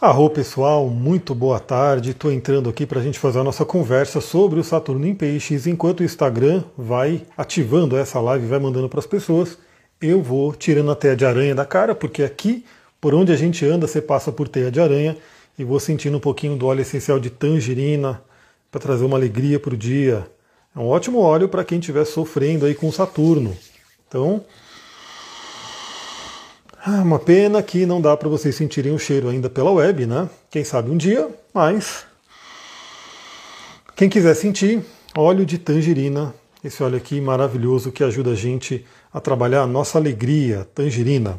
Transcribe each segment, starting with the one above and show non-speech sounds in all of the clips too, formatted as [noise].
Arro pessoal, muito boa tarde. Estou entrando aqui para a gente fazer a nossa conversa sobre o Saturno em Peixes. Enquanto o Instagram vai ativando essa live, vai mandando para as pessoas, eu vou tirando a teia de aranha da cara, porque aqui, por onde a gente anda, você passa por teia de aranha e vou sentindo um pouquinho do óleo essencial de tangerina para trazer uma alegria para o dia. É um ótimo óleo para quem estiver sofrendo aí com Saturno. Então, ah, uma pena que não dá para vocês sentirem o cheiro ainda pela web, né? Quem sabe um dia, mas quem quiser sentir, óleo de tangerina, esse óleo aqui maravilhoso que ajuda a gente a trabalhar a nossa alegria, tangerina.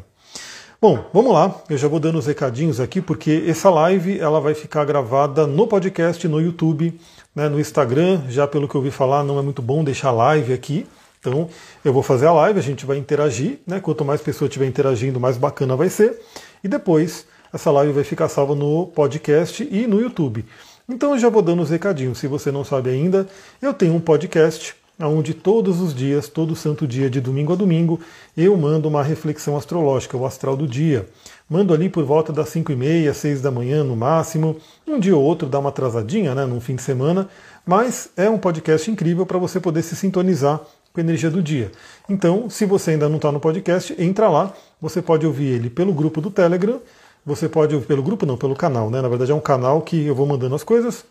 Bom, vamos lá. Eu já vou dando os recadinhos aqui porque essa live ela vai ficar gravada no podcast, no YouTube, né, no Instagram. Já pelo que eu ouvi falar, não é muito bom deixar live aqui. Então, eu vou fazer a live, a gente vai interagir, né? Quanto mais pessoas estiver interagindo, mais bacana vai ser. E depois, essa live vai ficar salva no podcast e no YouTube. Então, eu já vou dando os recadinhos. Se você não sabe ainda, eu tenho um podcast onde todos os dias, todo santo dia, de domingo a domingo, eu mando uma reflexão astrológica, o astral do dia. Mando ali por volta das 5 e meia, 6 da manhã no máximo. Um dia ou outro dá uma atrasadinha, né, num fim de semana. Mas é um podcast incrível para você poder se sintonizar com a energia do dia. Então, se você ainda não está no podcast, entra lá. Você pode ouvir ele pelo grupo do Telegram. Você pode ouvir pelo grupo, não, pelo canal, né? Na verdade é um canal que eu vou mandando as coisas.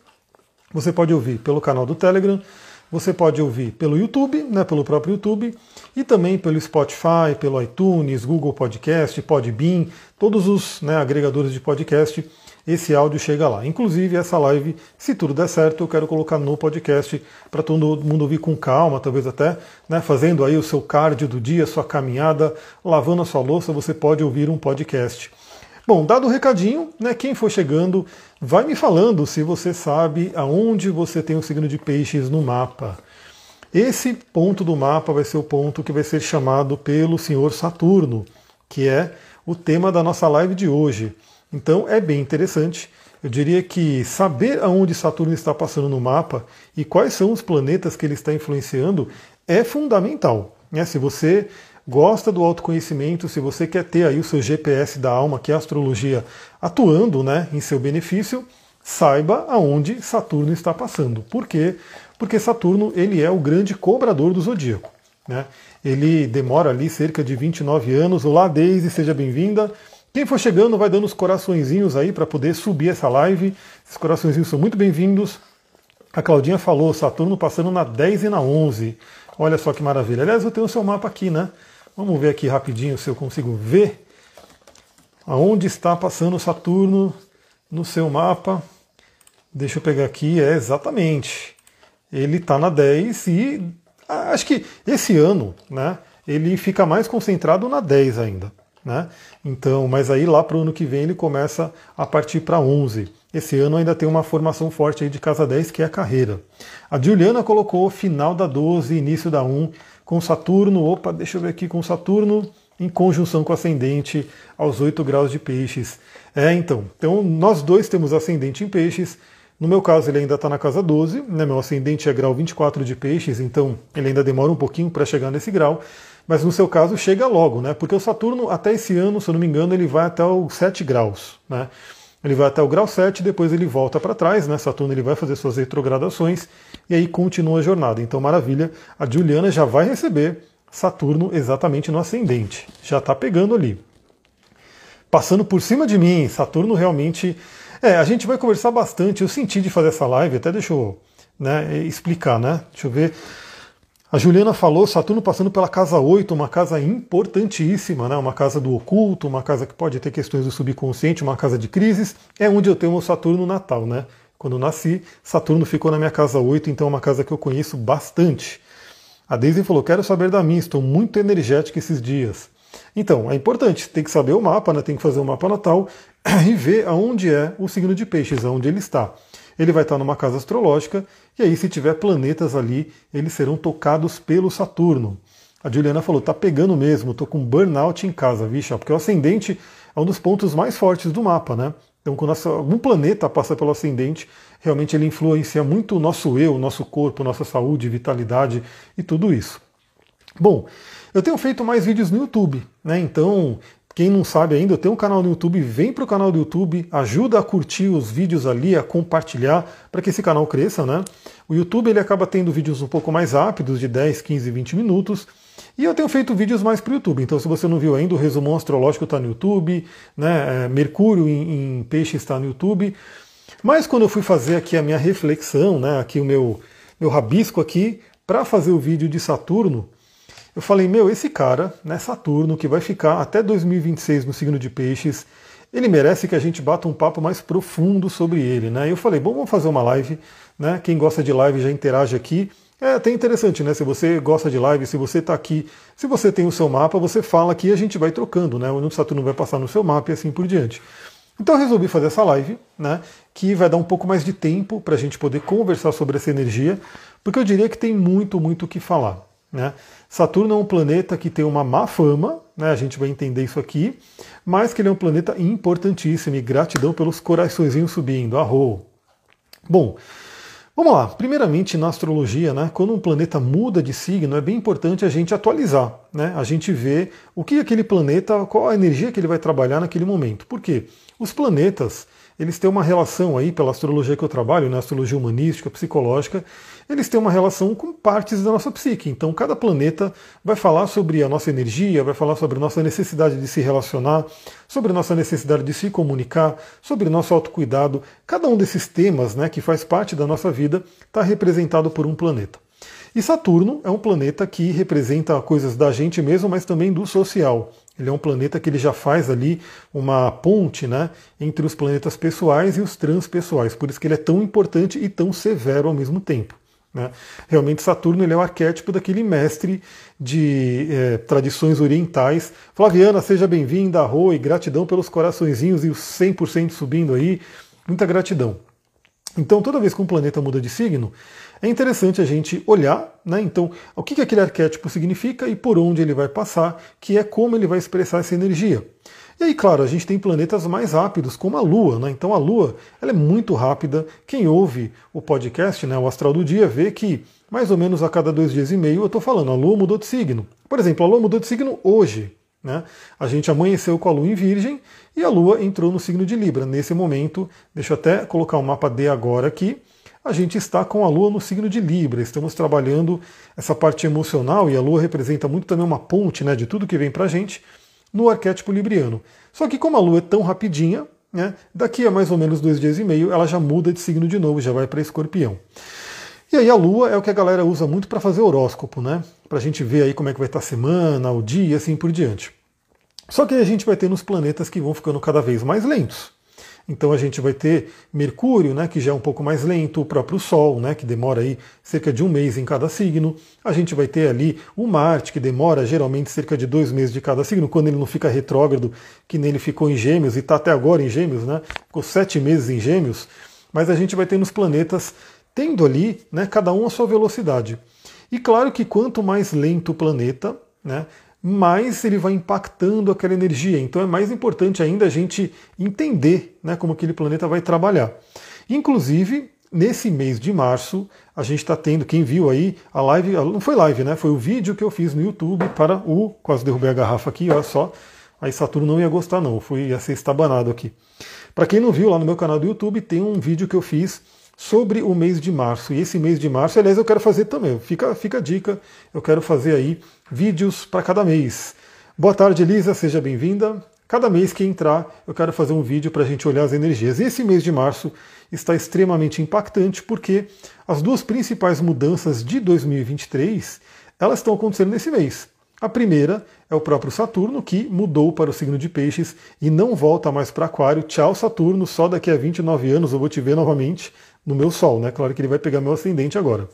Você pode ouvir pelo canal do Telegram. Você pode ouvir pelo YouTube, né, pelo próprio YouTube, e também pelo Spotify, pelo iTunes, Google Podcast, Podbean, todos os né, agregadores de podcast esse áudio chega lá. Inclusive, essa live, se tudo der certo, eu quero colocar no podcast para todo mundo ouvir com calma, talvez até né, fazendo aí o seu cardio do dia, sua caminhada, lavando a sua louça, você pode ouvir um podcast. Bom, dado o recadinho, né, quem for chegando, vai me falando se você sabe aonde você tem o signo de peixes no mapa. Esse ponto do mapa vai ser o ponto que vai ser chamado pelo senhor Saturno, que é o tema da nossa live de hoje. Então é bem interessante. Eu diria que saber aonde Saturno está passando no mapa e quais são os planetas que ele está influenciando é fundamental. Né? Se você gosta do autoconhecimento, se você quer ter aí o seu GPS da alma, que é a astrologia, atuando né, em seu benefício, saiba aonde Saturno está passando. Por quê? Porque Saturno ele é o grande cobrador do zodíaco. Né? Ele demora ali cerca de 29 anos. Olá, Deise, seja bem-vinda. Quem for chegando vai dando os coraçõezinhos aí para poder subir essa live. Esses coraçõezinhos são muito bem-vindos. A Claudinha falou, Saturno passando na 10 e na 11. Olha só que maravilha. Aliás, eu tenho o seu mapa aqui, né? Vamos ver aqui rapidinho se eu consigo ver aonde está passando Saturno no seu mapa. Deixa eu pegar aqui, é exatamente. Ele está na 10 e acho que esse ano, né, ele fica mais concentrado na 10 ainda. Né? Então, mas aí lá para o ano que vem ele começa a partir para 11. Esse ano ainda tem uma formação forte aí de casa 10, que é a carreira. A Juliana colocou final da 12, início da 1, com Saturno, opa, deixa eu ver aqui, com Saturno em conjunção com ascendente aos 8 graus de peixes. É, então, então nós dois temos ascendente em peixes, no meu caso, ele ainda está na casa 12, né? meu ascendente é grau 24 de peixes, então ele ainda demora um pouquinho para chegar nesse grau mas no seu caso chega logo, né? Porque o Saturno, até esse ano, se eu não me engano, ele vai até os 7 graus, né? Ele vai até o grau 7, depois ele volta para trás, né? Saturno ele vai fazer suas retrogradações e aí continua a jornada. Então, maravilha, a Juliana já vai receber Saturno exatamente no ascendente. Já está pegando ali. Passando por cima de mim, Saturno realmente. É, a gente vai conversar bastante. Eu senti de fazer essa live, até deixa eu né, explicar, né? Deixa eu ver. A Juliana falou Saturno passando pela casa 8, uma casa importantíssima, né? uma casa do oculto, uma casa que pode ter questões do subconsciente, uma casa de crises. É onde eu tenho o Saturno natal, né? Quando nasci, Saturno ficou na minha casa 8, então é uma casa que eu conheço bastante. A Daisy falou: quero saber da minha, estou muito energética esses dias. Então, é importante, tem que saber o mapa, né? tem que fazer o mapa natal [clears throat] e ver aonde é o signo de peixes, aonde ele está ele vai estar numa casa astrológica, e aí, se tiver planetas ali, eles serão tocados pelo Saturno. A Juliana falou: tá pegando mesmo, tô com burnout em casa, vixe, porque o ascendente é um dos pontos mais fortes do mapa, né? Então, quando algum planeta passa pelo ascendente, realmente ele influencia muito o nosso eu, nosso corpo, nossa saúde, vitalidade e tudo isso. Bom, eu tenho feito mais vídeos no YouTube, né? Então, Quem não sabe ainda, eu tenho um canal no YouTube, vem para o canal do YouTube, ajuda a curtir os vídeos ali, a compartilhar para que esse canal cresça, né? O YouTube ele acaba tendo vídeos um pouco mais rápidos, de 10, 15, 20 minutos. E eu tenho feito vídeos mais para o YouTube. Então, se você não viu ainda, o resumo astrológico está no YouTube, né? É, Mercúrio em, em peixe está no YouTube. Mas quando eu fui fazer aqui a minha reflexão, né? Aqui o meu, meu rabisco aqui, para fazer o vídeo de Saturno, eu falei, meu, esse cara, né, Saturno, que vai ficar até 2026 no signo de Peixes, ele merece que a gente bata um papo mais profundo sobre ele, né? Eu falei, bom, vamos fazer uma live, né? Quem gosta de live já interage aqui. É até interessante, né? Se você gosta de live, se você está aqui, se você tem o seu mapa, você fala aqui e a gente vai trocando, né? O Saturno vai passar no seu mapa e assim por diante. Então eu resolvi fazer essa live, né? Que vai dar um pouco mais de tempo para a gente poder conversar sobre essa energia, porque eu diria que tem muito, muito o que falar. Né? Saturno é um planeta que tem uma má fama, né? a gente vai entender isso aqui, mas que ele é um planeta importantíssimo e gratidão pelos coraçõezinhos subindo, arro. Bom, vamos lá. Primeiramente, na astrologia, né, quando um planeta muda de signo, é bem importante a gente atualizar, né? a gente ver o que aquele planeta, qual a energia que ele vai trabalhar naquele momento. Por quê? Os planetas, eles têm uma relação aí, pela astrologia que eu trabalho, na né, astrologia humanística, psicológica, eles têm uma relação com partes da nossa psique. Então, cada planeta vai falar sobre a nossa energia, vai falar sobre a nossa necessidade de se relacionar, sobre a nossa necessidade de se comunicar, sobre o nosso autocuidado. Cada um desses temas né, que faz parte da nossa vida está representado por um planeta. E Saturno é um planeta que representa coisas da gente mesmo, mas também do social. Ele é um planeta que ele já faz ali uma ponte né, entre os planetas pessoais e os transpessoais. Por isso que ele é tão importante e tão severo ao mesmo tempo. Né? Realmente Saturno ele é o arquétipo daquele mestre de é, tradições orientais. Flaviana, seja bem-vinda, e gratidão pelos coraçõezinhos e os 100% subindo aí. Muita gratidão. Então, toda vez que um planeta muda de signo, é interessante a gente olhar, né? Então, o que, que aquele arquétipo significa e por onde ele vai passar, que é como ele vai expressar essa energia. E aí, claro, a gente tem planetas mais rápidos, como a Lua, né? Então a Lua ela é muito rápida. Quem ouve o podcast, né, o Astral do Dia, vê que mais ou menos a cada dois dias e meio eu estou falando, a Lua mudou de signo. Por exemplo, a Lua mudou de signo hoje. Né? A gente amanheceu com a Lua em Virgem e a Lua entrou no signo de Libra. Nesse momento, deixa eu até colocar o mapa D agora aqui. A gente está com a Lua no signo de Libra. Estamos trabalhando essa parte emocional e a Lua representa muito também uma ponte né, de tudo que vem para a gente no arquétipo libriano. Só que como a Lua é tão rapidinha, né, daqui a mais ou menos dois dias e meio ela já muda de signo de novo, já vai para escorpião. E aí a Lua é o que a galera usa muito para fazer horóscopo, né? Para a gente ver aí como é que vai estar tá a semana, o dia, assim por diante. Só que aí a gente vai ter nos planetas que vão ficando cada vez mais lentos. Então a gente vai ter Mercúrio, né, que já é um pouco mais lento, o próprio Sol, né, que demora aí cerca de um mês em cada signo. A gente vai ter ali o Marte, que demora geralmente cerca de dois meses de cada signo, quando ele não fica retrógrado, que nele ficou em Gêmeos e está até agora em Gêmeos, né? Ficou sete meses em Gêmeos. Mas a gente vai ter nos planetas tendo ali, né, cada um a sua velocidade. E claro que quanto mais lento o planeta, né, mais ele vai impactando aquela energia. Então é mais importante ainda a gente entender né, como aquele planeta vai trabalhar. Inclusive, nesse mês de março, a gente está tendo, quem viu aí, a live, não foi live, né? Foi o vídeo que eu fiz no YouTube para o. Quase derrubei a garrafa aqui, olha só. Aí Saturno não ia gostar, não, fui, ia ser estabanado aqui. Para quem não viu, lá no meu canal do YouTube tem um vídeo que eu fiz sobre o mês de março. E esse mês de março, aliás, eu quero fazer também. Fica, fica a dica, eu quero fazer aí vídeos para cada mês. Boa tarde, Elisa, seja bem-vinda. Cada mês que entrar, eu quero fazer um vídeo para a gente olhar as energias. E esse mês de março está extremamente impactante porque as duas principais mudanças de 2023 elas estão acontecendo nesse mês. A primeira é o próprio Saturno, que mudou para o signo de Peixes e não volta mais para Aquário. Tchau, Saturno, só daqui a 29 anos eu vou te ver novamente no meu Sol, né? Claro que ele vai pegar meu ascendente agora.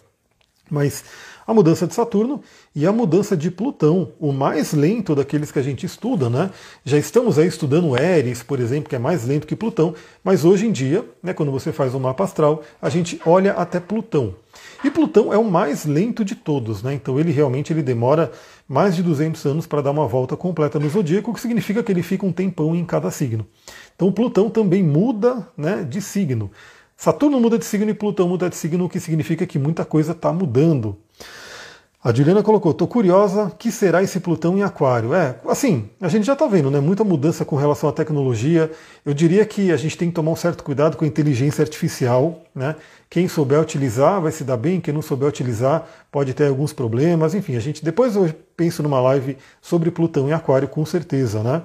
Mas a mudança de Saturno e a mudança de Plutão, o mais lento daqueles que a gente estuda, né? Já estamos aí estudando Eris, por exemplo, que é mais lento que Plutão, mas hoje em dia, né, quando você faz um mapa astral, a gente olha até Plutão. E Plutão é o mais lento de todos, né? Então ele realmente ele demora mais de 200 anos para dar uma volta completa no zodíaco, o que significa que ele fica um tempão em cada signo. Então Plutão também muda, né, de signo. Saturno muda de signo e Plutão muda de signo, o que significa que muita coisa está mudando. A Juliana colocou, tô curiosa, que será esse Plutão em Aquário? É, assim, a gente já está vendo, né? Muita mudança com relação à tecnologia. Eu diria que a gente tem que tomar um certo cuidado com a inteligência artificial, né? Quem souber utilizar vai se dar bem, quem não souber utilizar pode ter alguns problemas. Enfim, a gente depois eu penso numa live sobre Plutão em Aquário, com certeza, né?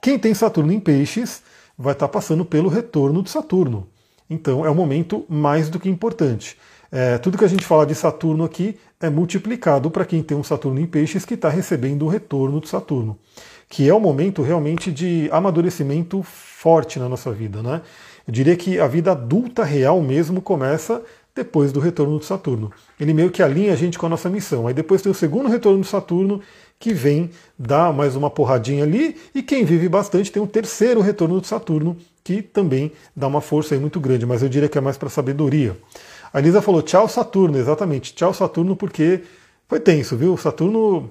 Quem tem Saturno em Peixes vai estar tá passando pelo retorno de Saturno. Então é um momento mais do que importante. É, tudo que a gente fala de Saturno aqui é multiplicado para quem tem um Saturno em Peixes que está recebendo o retorno de Saturno, que é um momento realmente de amadurecimento forte na nossa vida. Né? Eu diria que a vida adulta real mesmo começa depois do retorno de Saturno. Ele meio que alinha a gente com a nossa missão. Aí depois tem o segundo retorno de Saturno, que vem dar mais uma porradinha ali, e quem vive bastante tem um terceiro retorno de Saturno, que também dá uma força aí muito grande, mas eu diria que é mais para sabedoria. A Elisa falou tchau Saturno, exatamente, tchau Saturno, porque foi tenso, viu? Saturno.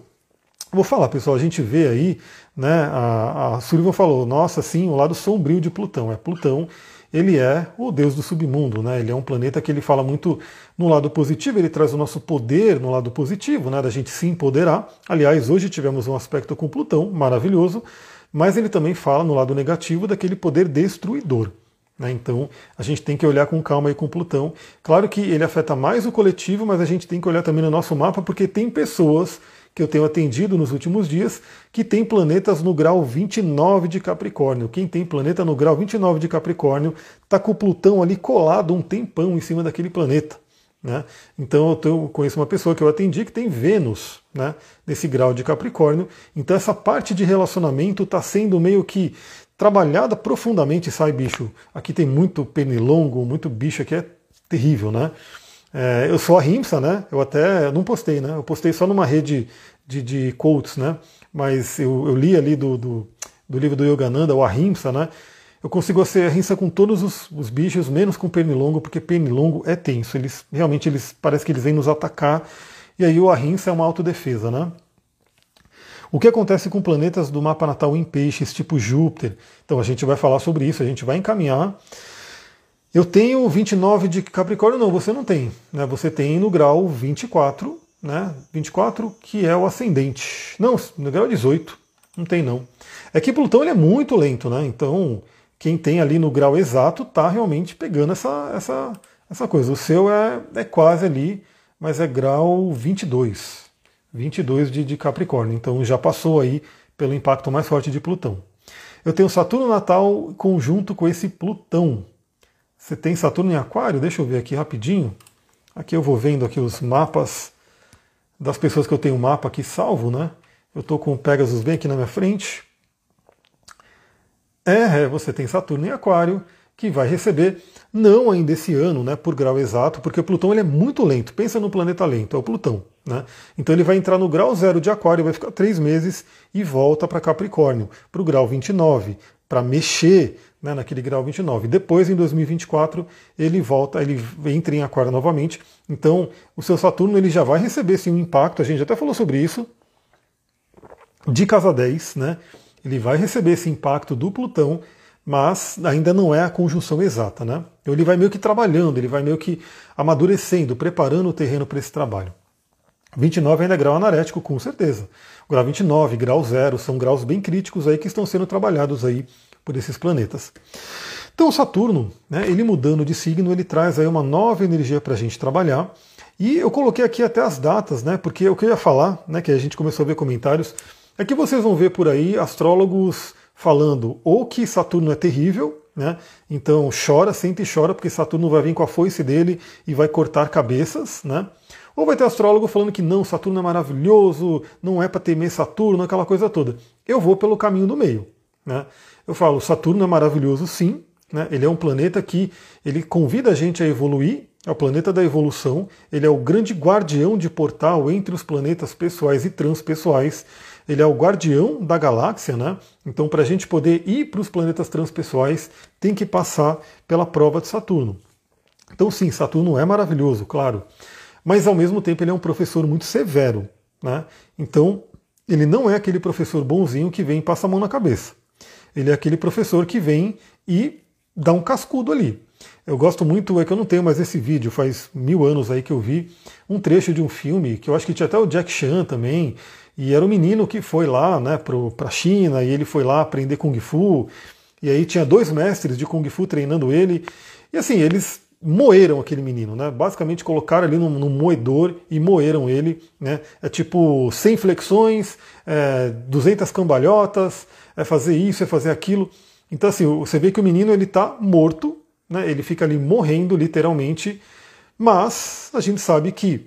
Vou falar, pessoal, a gente vê aí, né? A, a Sullivan falou, nossa, sim, o lado sombrio de Plutão. É Plutão, ele é o deus do submundo, né? Ele é um planeta que ele fala muito no lado positivo, ele traz o nosso poder no lado positivo, né? Da gente se empoderar. Aliás, hoje tivemos um aspecto com Plutão maravilhoso, mas ele também fala no lado negativo daquele poder destruidor. Né? Então a gente tem que olhar com calma aí com Plutão. Claro que ele afeta mais o coletivo, mas a gente tem que olhar também no nosso mapa, porque tem pessoas que eu tenho atendido nos últimos dias que tem planetas no grau 29 de Capricórnio. Quem tem planeta no grau 29 de Capricórnio está com o Plutão ali colado um tempão em cima daquele planeta. Né? Então eu, tenho, conheço uma pessoa que eu atendi que tem Vênus né, nesse grau de Capricórnio. Então essa parte de relacionamento está sendo meio que trabalhada profundamente, sai bicho. Aqui tem muito pernilongo, muito bicho aqui, é terrível, né? É, eu sou a Rimsa, né? Eu até não postei, né? Eu postei só numa rede de, de quotes, né? Mas eu, eu li ali do, do, do, livro do Yogananda, o Ahimsa, né? Eu consigo ser Ahimsa com todos os, os, bichos, menos com pernilongo, porque pernilongo é tenso. Eles realmente eles parece que eles vêm nos atacar. E aí o Ahimsa é uma autodefesa, né? O que acontece com planetas do mapa natal em peixes, tipo Júpiter? Então a gente vai falar sobre isso, a gente vai encaminhar. Eu tenho 29 de Capricórnio, não, você não tem. Né? Você tem no grau 24, né? 24, que é o ascendente. Não, no grau 18, não tem não. É que Plutão ele é muito lento, né? Então, quem tem ali no grau exato está realmente pegando essa, essa, essa coisa. O seu é, é quase ali, mas é grau 22. 22 de, de Capricórnio, então já passou aí pelo impacto mais forte de Plutão. Eu tenho Saturno natal conjunto com esse Plutão. Você tem Saturno em Aquário? Deixa eu ver aqui rapidinho. Aqui eu vou vendo aqui os mapas das pessoas que eu tenho mapa aqui salvo, né? Eu estou com o Pegasus bem aqui na minha frente. É, é, você tem Saturno em Aquário, que vai receber, não ainda esse ano, né, por grau exato, porque o Plutão ele é muito lento. Pensa no planeta lento, é o Plutão. Né? Então ele vai entrar no grau zero de Aquário, vai ficar três meses e volta para Capricórnio, para o grau 29, para mexer né, naquele grau 29. Depois, em 2024, ele volta, ele entra em Aquário novamente. Então, o seu Saturno ele já vai receber sim, um impacto, a gente até falou sobre isso, de casa 10, né? Ele vai receber esse impacto do Plutão mas ainda não é a conjunção exata. Né? Então ele vai meio que trabalhando, ele vai meio que amadurecendo, preparando o terreno para esse trabalho. 29 ainda é grau anarético, com certeza. Grau 29, grau zero, são graus bem críticos aí que estão sendo trabalhados aí por esses planetas. Então Saturno, né, ele mudando de signo, ele traz aí uma nova energia para a gente trabalhar. E eu coloquei aqui até as datas, né, porque o que eu ia falar, né, que a gente começou a ver comentários, é que vocês vão ver por aí astrólogos falando ou que Saturno é terrível, né? Então chora, sente e chora, porque Saturno vai vir com a foice dele e vai cortar cabeças, né? Ou vai ter astrólogo falando que não, Saturno é maravilhoso, não é para temer Saturno, aquela coisa toda. Eu vou pelo caminho do meio. Né? Eu falo, Saturno é maravilhoso sim, né? ele é um planeta que ele convida a gente a evoluir, é o planeta da evolução, ele é o grande guardião de portal entre os planetas pessoais e transpessoais ele é o guardião da galáxia, né? Então, para a gente poder ir para os planetas transpessoais, tem que passar pela prova de Saturno. Então, sim, Saturno é maravilhoso, claro, mas ao mesmo tempo ele é um professor muito severo, né? Então, ele não é aquele professor bonzinho que vem e passa a mão na cabeça. Ele é aquele professor que vem e dá um cascudo ali. Eu gosto muito, é que eu não tenho mais esse vídeo, faz mil anos aí que eu vi um trecho de um filme, que eu acho que tinha até o Jack Chan também, e era um menino que foi lá né, para a China, e ele foi lá aprender Kung Fu, e aí tinha dois mestres de Kung Fu treinando ele, e assim, eles moeram aquele menino, né? Basicamente colocaram ali num, moedor e moeram ele, né? É tipo 100 flexões, é, 200 cambalhotas, é fazer isso, é fazer aquilo. Então assim, você vê que o menino ele tá morto, né? Ele fica ali morrendo literalmente, mas a gente sabe que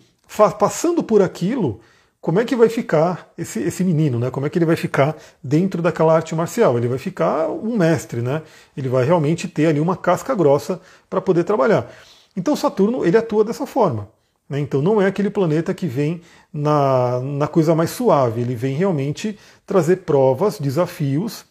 passando por aquilo, como é que vai ficar esse, esse menino, né? Como é que ele vai ficar dentro daquela arte marcial? Ele vai ficar um mestre, né? Ele vai realmente ter ali uma casca grossa para poder trabalhar. Então Saturno ele atua dessa forma. Né? Então não é aquele planeta que vem na, na coisa mais suave. Ele vem realmente trazer provas, desafios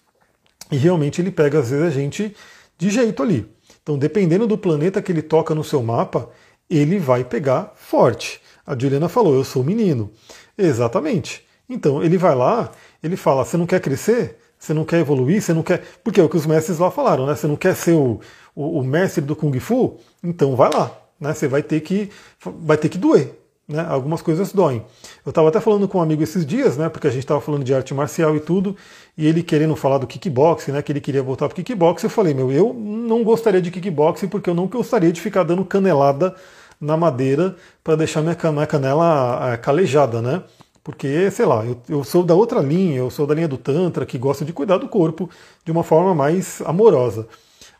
e realmente ele pega às vezes a gente de jeito ali. Então dependendo do planeta que ele toca no seu mapa, ele vai pegar forte. A Juliana falou, eu sou menino. Exatamente. Então ele vai lá, ele fala: você não quer crescer? Você não quer evoluir? Você não quer. Porque é o que os mestres lá falaram, né? Você não quer ser o, o, o mestre do Kung Fu? Então vai lá. Né? Você vai ter que, vai ter que doer. Né? Algumas coisas doem. Eu estava até falando com um amigo esses dias, né? Porque a gente estava falando de arte marcial e tudo, e ele querendo falar do kickboxing, né? Que ele queria voltar para kickboxing. Eu falei, meu, eu não gostaria de kickboxing porque eu não gostaria de ficar dando canelada na madeira para deixar minha, canela é, calejada, né? Porque, sei lá, eu, eu, sou da outra linha, eu sou da linha do Tantra, que gosta de cuidar do corpo de uma forma mais amorosa.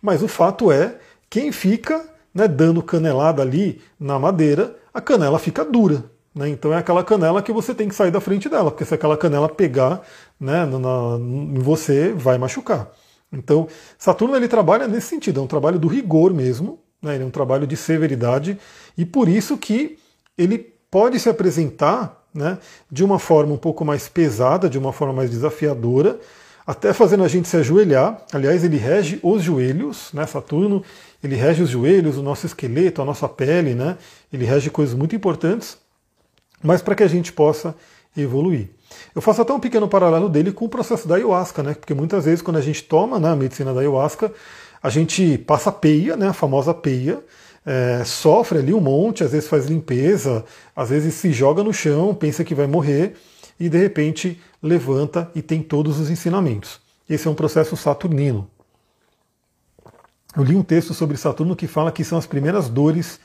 Mas o fato é, quem fica né, dando canelada ali na madeira, a canela fica dura. Né? Então é aquela canela que você tem que sair da frente dela, porque se aquela canela pegar né, na, em você, vai machucar. Então, Saturno ele trabalha nesse sentido, é um trabalho do rigor mesmo, né? ele é um trabalho de severidade, e por isso que ele pode se apresentar né, de uma forma um pouco mais pesada, de uma forma mais desafiadora, até fazendo a gente se ajoelhar. Aliás, ele rege os joelhos, né, Saturno, ele rege os joelhos, o nosso esqueleto, a nossa pele, né, ele rege coisas muito importantes, mas para que a gente possa evoluir. Eu faço até um pequeno paralelo dele com o processo da ayahuasca, né, porque muitas vezes quando a gente toma né, a medicina da ayahuasca, a gente passa peia, né, a famosa peia, é, sofre ali um monte, às vezes faz limpeza, às vezes se joga no chão, pensa que vai morrer e de repente levanta e tem todos os ensinamentos. Esse é um processo saturnino. Eu li um texto sobre Saturno que fala que são as primeiras dores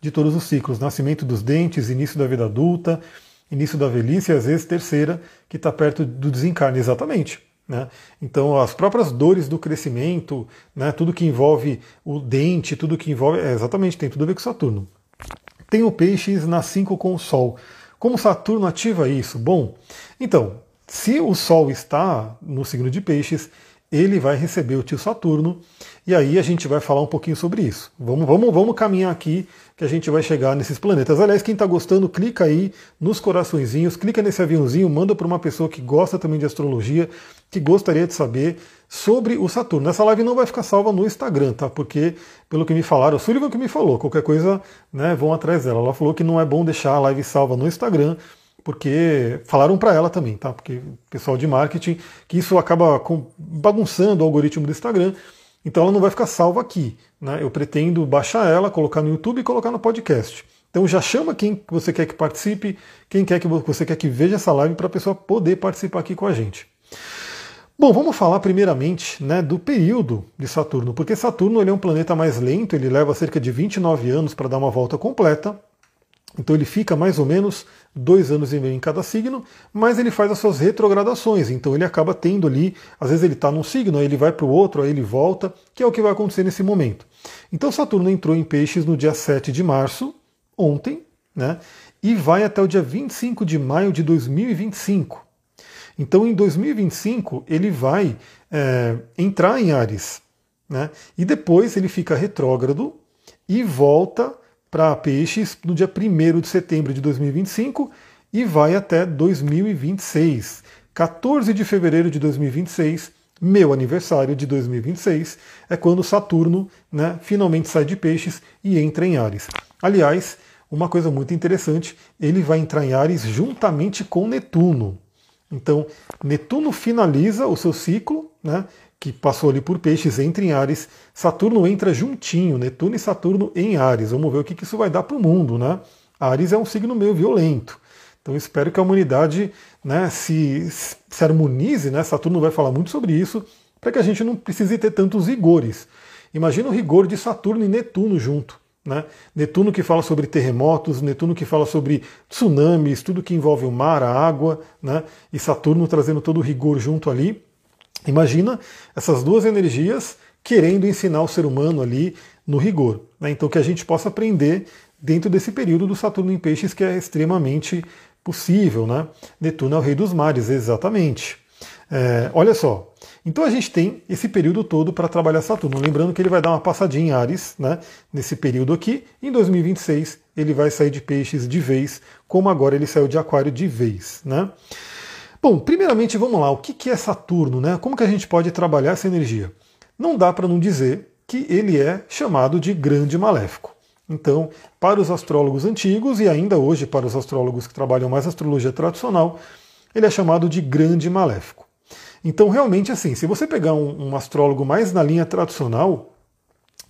de todos os ciclos: nascimento dos dentes, início da vida adulta, início da velhice e às vezes terceira, que está perto do desencarne. Exatamente. Né? Então, as próprias dores do crescimento, né, tudo que envolve o dente, tudo que envolve. É, exatamente, tem tudo a ver com Saturno. Tem o Peixes na 5 com o Sol. Como Saturno ativa isso? Bom, então, se o Sol está no signo de Peixes, ele vai receber o tio Saturno, e aí a gente vai falar um pouquinho sobre isso. Vamos, vamos, vamos caminhar aqui que a gente vai chegar nesses planetas. Aliás, quem está gostando, clica aí nos coraçõezinhos, clica nesse aviãozinho, manda para uma pessoa que gosta também de astrologia, que gostaria de saber sobre o Saturno. Essa live não vai ficar salva no Instagram, tá? Porque, pelo que me falaram, o Sullivan que me falou, qualquer coisa, né, vão atrás dela. Ela falou que não é bom deixar a live salva no Instagram, porque falaram para ela também, tá? Porque pessoal de marketing, que isso acaba bagunçando o algoritmo do Instagram. Então ela não vai ficar salva aqui. Né? Eu pretendo baixar ela, colocar no YouTube e colocar no podcast. Então já chama quem você quer que participe, quem quer que você quer que veja essa live para a pessoa poder participar aqui com a gente. Bom, vamos falar primeiramente né, do período de Saturno, porque Saturno ele é um planeta mais lento, ele leva cerca de 29 anos para dar uma volta completa. Então ele fica mais ou menos dois anos e meio em cada signo, mas ele faz as suas retrogradações. Então ele acaba tendo ali, às vezes ele está num signo, aí ele vai para o outro, aí ele volta, que é o que vai acontecer nesse momento. Então Saturno entrou em Peixes no dia 7 de março, ontem, né? E vai até o dia 25 de maio de 2025. Então em 2025 ele vai é, entrar em Ares, né? E depois ele fica retrógrado e volta para Peixes no dia 1 de setembro de 2025 e vai até 2026. 14 de fevereiro de 2026, meu aniversário de 2026, é quando Saturno né, finalmente sai de Peixes e entra em Ares. Aliás, uma coisa muito interessante, ele vai entrar em Ares juntamente com Netuno. Então, Netuno finaliza o seu ciclo, né, que passou ali por peixes, entra em Ares. Saturno entra juntinho, Netuno e Saturno em Ares. Vamos ver o que, isso vai dar para o mundo, né? Ares é um signo meio violento. Então espero que a humanidade né, se, se harmonize, né? Saturno vai falar muito sobre isso, para que a gente não precise ter tantos rigores. Imagina o rigor de Saturno e Netuno junto. Né? Netuno que fala sobre terremotos, Netuno que fala sobre tsunamis, tudo que envolve o mar, a água, né? e Saturno trazendo todo o rigor junto ali. Imagina essas duas energias querendo ensinar o ser humano ali no rigor. Né? Então que a gente possa aprender dentro desse período do Saturno em Peixes que é extremamente possível. Né? Netuno é o rei dos mares, exatamente. É, olha só, então a gente tem esse período todo para trabalhar Saturno. Lembrando que ele vai dar uma passadinha em Ares, né, nesse período aqui. Em 2026 ele vai sair de peixes de vez, como agora ele saiu de aquário de vez. Né? Bom, primeiramente vamos lá, o que é Saturno? Né? Como que a gente pode trabalhar essa energia? Não dá para não dizer que ele é chamado de grande maléfico. Então, para os astrólogos antigos e ainda hoje para os astrólogos que trabalham mais astrologia tradicional, ele é chamado de grande maléfico. Então, realmente, assim, se você pegar um, um astrólogo mais na linha tradicional,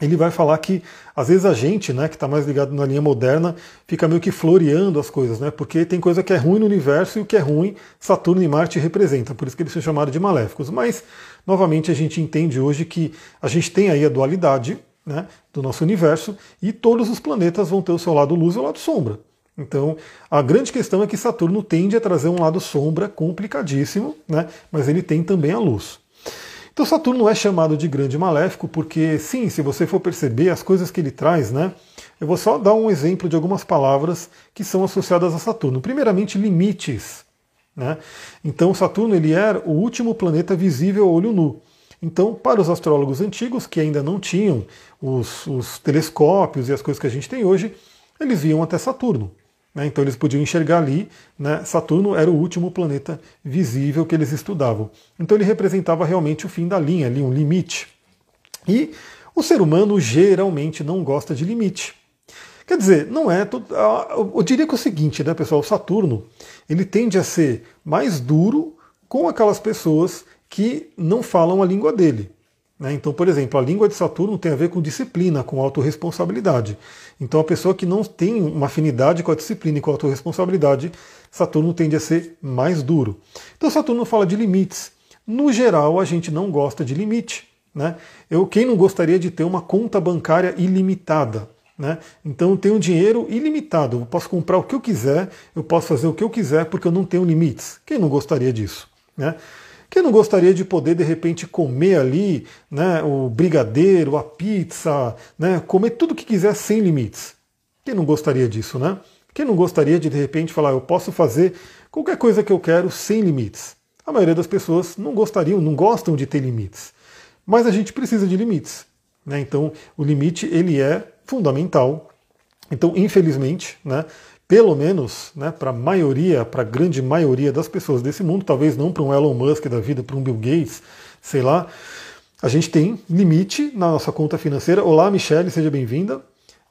ele vai falar que às vezes a gente, né, que está mais ligado na linha moderna, fica meio que floreando as coisas, né? Porque tem coisa que é ruim no universo e o que é ruim Saturno e Marte representam, por isso que eles são chamados de maléficos. Mas, novamente, a gente entende hoje que a gente tem aí a dualidade né, do nosso universo e todos os planetas vão ter o seu lado luz e o lado sombra. Então, a grande questão é que Saturno tende a trazer um lado sombra complicadíssimo, né? mas ele tem também a luz. Então, Saturno é chamado de grande maléfico porque, sim, se você for perceber as coisas que ele traz, né? Eu vou só dar um exemplo de algumas palavras que são associadas a Saturno. Primeiramente, limites. Né? Então, Saturno ele era o último planeta visível a olho nu. Então, para os astrólogos antigos, que ainda não tinham os, os telescópios e as coisas que a gente tem hoje, eles iam até Saturno. Né? Então eles podiam enxergar ali, né? Saturno era o último planeta visível que eles estudavam. Então ele representava realmente o fim da linha, ali um limite. E o ser humano geralmente não gosta de limite. Quer dizer, não é. Eu diria que é o seguinte, né, pessoal? O Saturno ele tende a ser mais duro com aquelas pessoas que não falam a língua dele. Né? Então, por exemplo, a língua de Saturno tem a ver com disciplina, com autorresponsabilidade. Então, a pessoa que não tem uma afinidade com a disciplina e com a autorresponsabilidade, Saturno tende a ser mais duro. Então, Saturno fala de limites. No geral, a gente não gosta de limite. Né? Eu, quem não gostaria de ter uma conta bancária ilimitada? Né? Então eu tenho dinheiro ilimitado, eu posso comprar o que eu quiser, eu posso fazer o que eu quiser porque eu não tenho limites. Quem não gostaria disso? Né? Quem não gostaria de poder, de repente, comer ali né, o brigadeiro, a pizza, né, comer tudo que quiser sem limites? Quem não gostaria disso, né? Quem não gostaria de, de repente, falar, eu posso fazer qualquer coisa que eu quero sem limites? A maioria das pessoas não gostariam, não gostam de ter limites. Mas a gente precisa de limites. Né? Então, o limite, ele é fundamental. Então, infelizmente, né, pelo menos né, para a maioria, para a grande maioria das pessoas desse mundo, talvez não para um Elon Musk da vida, para um Bill Gates, sei lá, a gente tem limite na nossa conta financeira. Olá, Michelle, seja bem-vinda.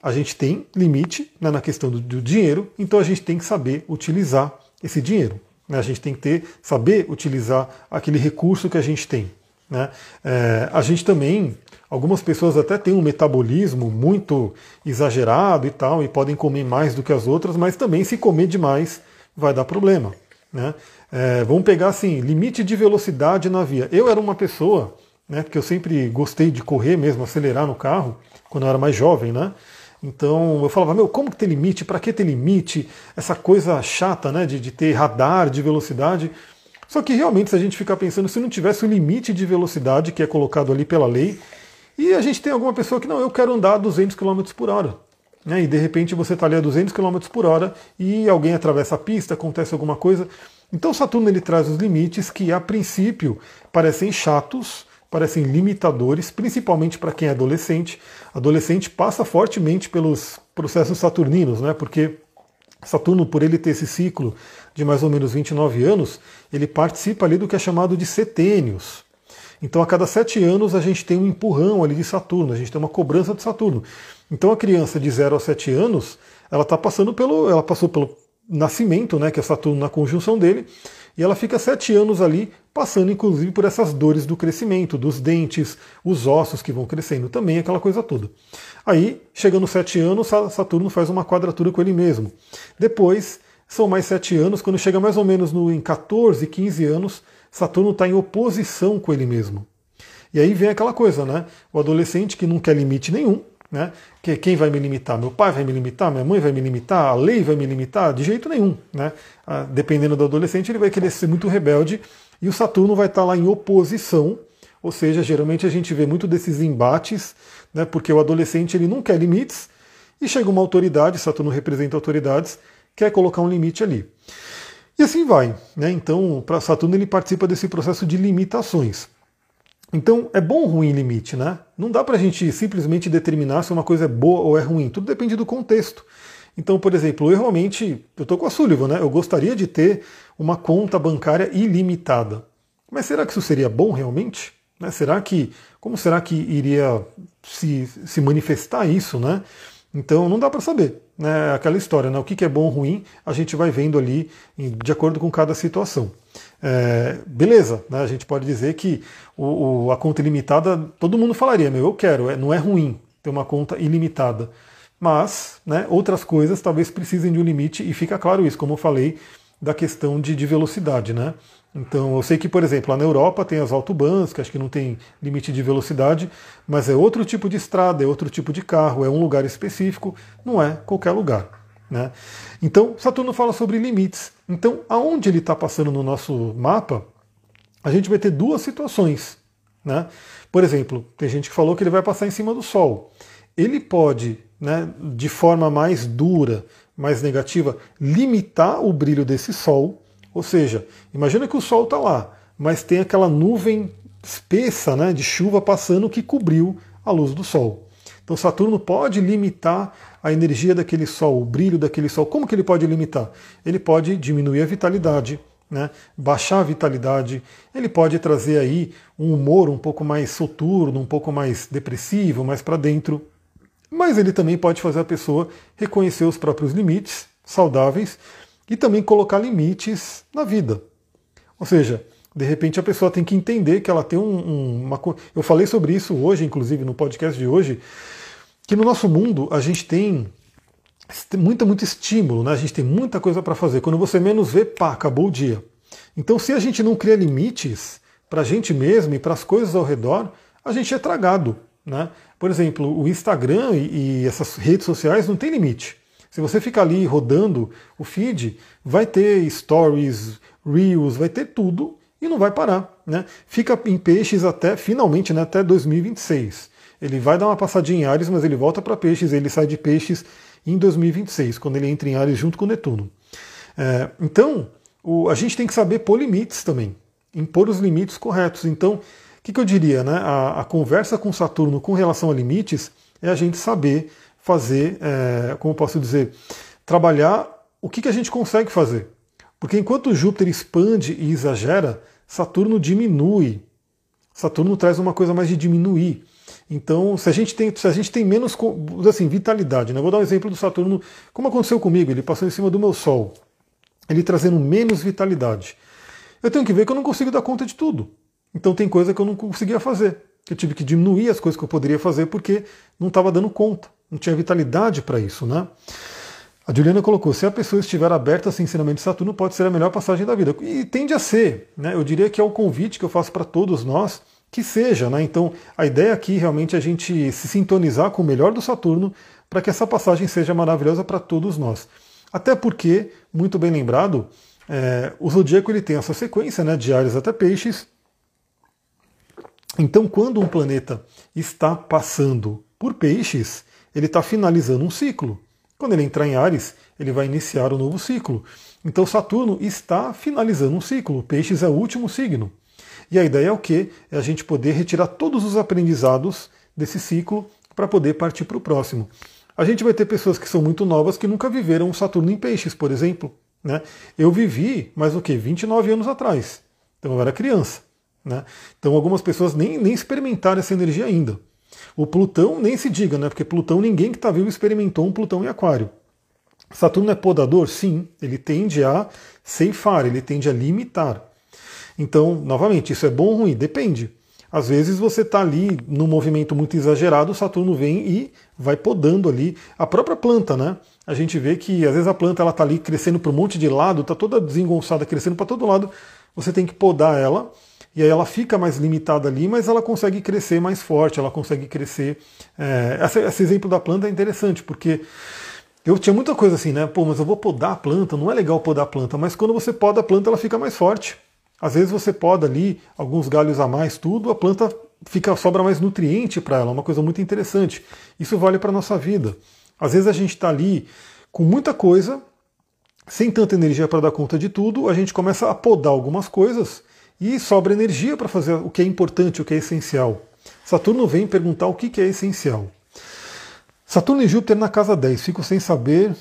A gente tem limite né, na questão do, do, dinheiro, então a gente tem que saber utilizar esse dinheiro. Né? A gente tem que ter, saber utilizar aquele recurso que a gente tem. Né? É, a gente também Algumas pessoas até têm um metabolismo muito exagerado e tal, e podem comer mais do que as outras, mas também se comer demais vai dar problema. Né? É, vamos pegar assim, limite de velocidade na via. Eu era uma pessoa, né, porque eu sempre gostei de correr mesmo, acelerar no carro, quando eu era mais jovem, né? Então eu falava, meu, como que tem limite? Para que ter limite? Essa coisa chata, né, de, de ter radar de velocidade. Só que realmente, se a gente ficar pensando, se não tivesse o limite de velocidade que é colocado ali pela lei, e a gente tem alguma pessoa que não, eu quero andar a 200 km por hora. Né? E de repente você está ali a 200 km por hora e alguém atravessa a pista, acontece alguma coisa. Então Saturno ele traz os limites que a princípio parecem chatos, parecem limitadores, principalmente para quem é adolescente. Adolescente passa fortemente pelos processos saturninos, né? porque Saturno, por ele ter esse ciclo de mais ou menos 29 anos, ele participa ali do que é chamado de setênios. Então, a cada sete anos, a gente tem um empurrão ali de Saturno, a gente tem uma cobrança de Saturno. Então, a criança de 0 a 7 anos, ela está passando pelo. Ela passou pelo nascimento, né, que é Saturno na conjunção dele, E ela fica sete anos ali, passando inclusive por essas dores do crescimento, dos dentes, os ossos que vão crescendo também, aquela coisa toda. Aí, chegando sete anos, Saturno faz uma quadratura com ele mesmo. Depois, são mais sete anos, quando chega mais ou menos no, em 14, 15 anos, Saturno está em oposição com ele mesmo. E aí vem aquela coisa, né? O adolescente que não quer limite nenhum, né? Que quem vai me limitar? Meu pai vai me limitar? Minha mãe vai me limitar? A lei vai me limitar? De jeito nenhum, né? Ah, dependendo do adolescente, ele vai querer ser muito rebelde e o Saturno vai estar lá em oposição, ou seja, geralmente a gente vê muito desses embates, né? Porque o adolescente ele não quer limites e chega uma autoridade, Saturno representa autoridades, quer colocar um limite ali. E assim vai, né? Então, para Saturno ele participa desse processo de limitações. Então, é bom ou ruim limite, né? Não dá para a gente simplesmente determinar se uma coisa é boa ou é ruim. Tudo depende do contexto. Então, por exemplo, eu realmente, eu estou com a Sullivan, né? Eu gostaria de ter uma conta bancária ilimitada. Mas será que isso seria bom realmente? Né? Será que, como será que iria se, se manifestar isso, né? Então não dá para saber, né? Aquela história, né? O que é bom ou ruim, a gente vai vendo ali de acordo com cada situação. É, beleza, né? a gente pode dizer que o, o, a conta ilimitada, todo mundo falaria, meu, eu quero, é, não é ruim ter uma conta ilimitada. Mas né, outras coisas talvez precisem de um limite, e fica claro isso, como eu falei, da questão de, de velocidade. Né? Então eu sei que, por exemplo, lá na Europa tem as autobans, que acho que não tem limite de velocidade, mas é outro tipo de estrada, é outro tipo de carro, é um lugar específico, não é qualquer lugar. Né? Então, Saturno fala sobre limites. Então, aonde ele está passando no nosso mapa, a gente vai ter duas situações. Né? Por exemplo, tem gente que falou que ele vai passar em cima do Sol. Ele pode, né, de forma mais dura, mais negativa, limitar o brilho desse Sol. Ou seja, imagina que o Sol está lá, mas tem aquela nuvem espessa né, de chuva passando que cobriu a luz do Sol. Então Saturno pode limitar a energia daquele Sol, o brilho daquele Sol. Como que ele pode limitar? Ele pode diminuir a vitalidade, né? baixar a vitalidade, ele pode trazer aí um humor um pouco mais soturno, um pouco mais depressivo, mais para dentro. Mas ele também pode fazer a pessoa reconhecer os próprios limites saudáveis e também colocar limites na vida. Ou seja, de repente a pessoa tem que entender que ela tem um, um, uma. Eu falei sobre isso hoje, inclusive no podcast de hoje, que no nosso mundo a gente tem muito, muito estímulo, né? a gente tem muita coisa para fazer. Quando você menos vê, pá, acabou o dia. Então, se a gente não cria limites para a gente mesmo e para as coisas ao redor, a gente é tragado. Né? Por exemplo, o Instagram e, e essas redes sociais não tem limite. Se você ficar ali rodando o feed, vai ter stories, reels, vai ter tudo e não vai parar. Né? Fica em peixes até, finalmente, né, até 2026. Ele vai dar uma passadinha em Ares, mas ele volta para Peixes, ele sai de Peixes em 2026, quando ele entra em Ares junto com Netuno. É, então, o, a gente tem que saber pôr limites também, impor os limites corretos. Então, o que, que, eu diria? Né? A, a, conversa com Saturno com relação a limites é a gente saber fazer, é, como posso dizer, trabalhar o que, que a gente consegue fazer. Porque enquanto Júpiter expande e exagera, Saturno diminui. Saturno traz uma coisa mais de diminuir. Então, se a gente tem, se a gente tem menos assim, vitalidade, né? vou dar um exemplo do Saturno, como aconteceu comigo, ele passou em cima do meu Sol, ele trazendo menos vitalidade. Eu tenho que ver que eu não consigo dar conta de tudo. Então tem coisa que eu não conseguia fazer. Eu tive que diminuir as coisas que eu poderia fazer porque não estava dando conta, não tinha vitalidade para isso, né? A Juliana colocou: se a pessoa estiver aberta a ensinamento de Saturno, pode ser a melhor passagem da vida. E tende a ser. Né? Eu diria que é o convite que eu faço para todos nós que seja. Né? Então, a ideia aqui realmente é a gente se sintonizar com o melhor do Saturno para que essa passagem seja maravilhosa para todos nós. Até porque, muito bem lembrado, é, o zodíaco ele tem essa sequência né, de Ares até Peixes. Então, quando um planeta está passando por Peixes, ele está finalizando um ciclo. Quando ele entrar em Ares, ele vai iniciar um novo ciclo. Então, Saturno está finalizando um ciclo. Peixes é o último signo. E a ideia é o quê? É a gente poder retirar todos os aprendizados desse ciclo para poder partir para o próximo. A gente vai ter pessoas que são muito novas que nunca viveram Saturno em Peixes, por exemplo. Né? Eu vivi, mas o que? 29 anos atrás. Então eu era criança. Né? Então algumas pessoas nem, nem experimentaram essa energia ainda. O Plutão nem se diga, né? porque Plutão ninguém que está vivo experimentou um Plutão em Aquário. Saturno é podador? Sim, ele tende a ceifar, ele tende a limitar. Então, novamente, isso é bom ou ruim? Depende. Às vezes você está ali num movimento muito exagerado, Saturno vem e vai podando ali a própria planta, né? A gente vê que às vezes a planta ela está ali crescendo para um monte de lado, está toda desengonçada, crescendo para todo lado. Você tem que podar ela e aí ela fica mais limitada ali, mas ela consegue crescer mais forte, ela consegue crescer. É, esse, esse exemplo da planta é interessante porque eu tinha muita coisa assim, né? Pô, mas eu vou podar a planta, não é legal podar a planta, mas quando você poda a planta, ela fica mais forte. Às vezes você poda ali alguns galhos a mais, tudo, a planta fica sobra mais nutriente para ela, uma coisa muito interessante. Isso vale para nossa vida. Às vezes a gente está ali com muita coisa, sem tanta energia para dar conta de tudo, a gente começa a podar algumas coisas e sobra energia para fazer o que é importante, o que é essencial. Saturno vem perguntar o que é essencial. Saturno e Júpiter na casa 10. Fico sem saber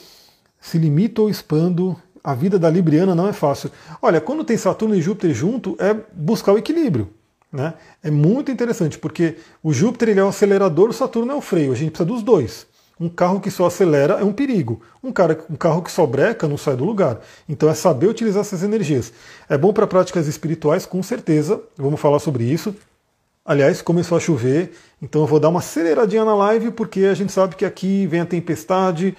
se limito ou expando a vida da Libriana não é fácil. Olha, quando tem Saturno e Júpiter junto, é buscar o equilíbrio. Né? É muito interessante, porque o Júpiter ele é o acelerador, o Saturno é o freio. A gente precisa dos dois. Um carro que só acelera é um perigo. Um, cara, um carro que só breca não sai do lugar. Então é saber utilizar essas energias. É bom para práticas espirituais, com certeza. Vamos falar sobre isso. Aliás, começou a chover, então eu vou dar uma aceleradinha na live, porque a gente sabe que aqui vem a tempestade,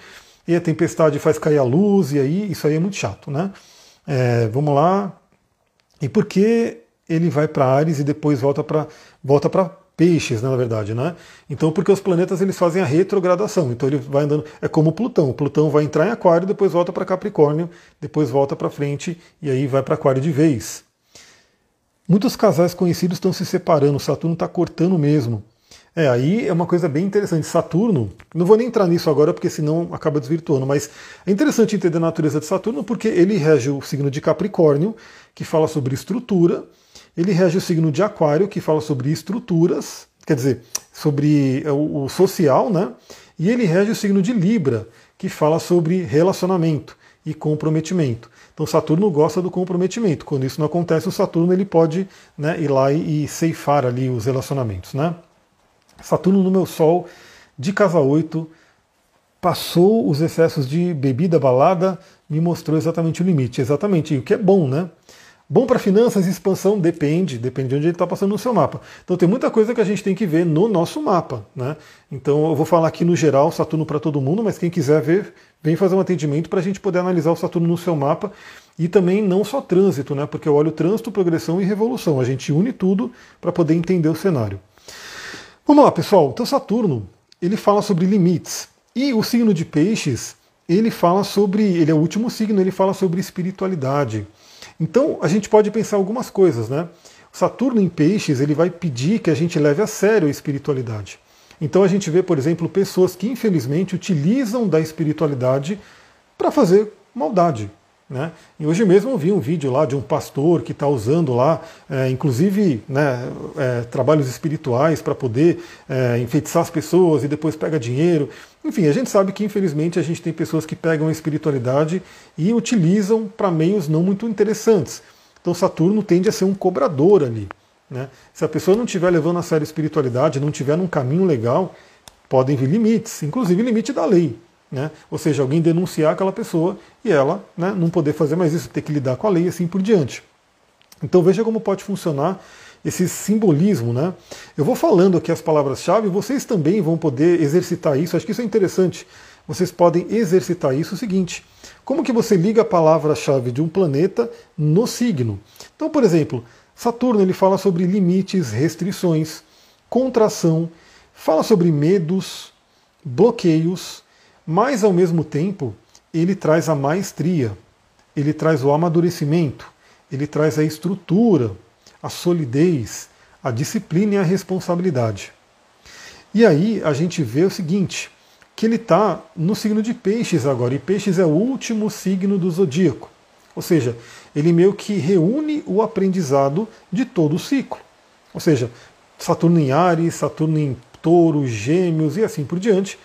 e a tempestade faz cair a luz, e aí isso aí é muito chato, né? É, vamos lá. E por que ele vai para Ares e depois volta para volta Peixes, na verdade, né? Então, porque os planetas eles fazem a retrogradação. Então ele vai andando, é como Plutão. Plutão vai entrar em Aquário, depois volta para Capricórnio, depois volta para frente e aí vai para Aquário de vez. Muitos casais conhecidos estão se separando, Saturno está cortando mesmo. É, aí é uma coisa bem interessante. Saturno, não vou nem entrar nisso agora porque senão acaba desvirtuando, mas é interessante entender a natureza de Saturno porque ele rege o signo de Capricórnio, que fala sobre estrutura, ele rege o signo de Aquário, que fala sobre estruturas, quer dizer, sobre é, o social, né? E ele rege o signo de Libra, que fala sobre relacionamento e comprometimento. Então Saturno gosta do comprometimento. Quando isso não acontece, o Saturno ele pode né, ir lá e, ceifar ali os relacionamentos, né? Saturno no meu Sol, de casa 8, passou os excessos de bebida, balada, me mostrou exatamente o limite. Exatamente, o que é bom, né? Bom para finanças expansão depende, depende de onde ele está passando no seu mapa. Então tem muita coisa que a gente tem que ver no nosso mapa, né? Então eu vou falar aqui no geral Saturno para todo mundo, mas quem quiser ver, vem fazer um atendimento para a gente poder analisar o Saturno no seu mapa e também não só trânsito, né? Porque eu olho trânsito, progressão e revolução. A gente une tudo para poder entender o cenário. Vamos lá, pessoal. Então, Saturno, ele fala sobre limites. E o signo de Peixes, ele fala sobre. Ele é o último signo, ele fala sobre espiritualidade. Então, a gente pode pensar algumas coisas, né? Saturno em Peixes, ele vai pedir que a gente leve a sério a espiritualidade. Então, a gente vê, por exemplo, pessoas que infelizmente utilizam da espiritualidade para fazer maldade, né? E hoje mesmo eu vi um vídeo lá de um pastor que está usando lá, é, inclusive, né, é, trabalhos espirituais para poder é, enfeitiçar as pessoas e depois pega dinheiro. Enfim, a gente sabe que infelizmente a gente tem pessoas que pegam a espiritualidade e utilizam para meios não muito interessantes. Então Saturno tende a ser um cobrador ali. Né? Se a pessoa não estiver levando a sério a espiritualidade, não estiver num caminho legal, podem vir limites, inclusive limite da lei. Né? Ou seja, alguém denunciar aquela pessoa e ela né, não poder fazer mais isso, ter que lidar com a lei e assim por diante. Então veja como pode funcionar esse simbolismo. Né? Eu vou falando aqui as palavras-chave, vocês também vão poder exercitar isso, acho que isso é interessante. Vocês podem exercitar isso o seguinte: como que você liga a palavra-chave de um planeta no signo? Então, por exemplo, Saturno ele fala sobre limites, restrições, contração, fala sobre medos, bloqueios, mas ao mesmo tempo ele traz a maestria, ele traz o amadurecimento, ele traz a estrutura, a solidez, a disciplina e a responsabilidade. E aí a gente vê o seguinte, que ele está no signo de peixes agora, e peixes é o último signo do zodíaco. Ou seja, ele meio que reúne o aprendizado de todo o ciclo. Ou seja, Saturno em Ares, Saturno em Touro, Gêmeos e assim por diante,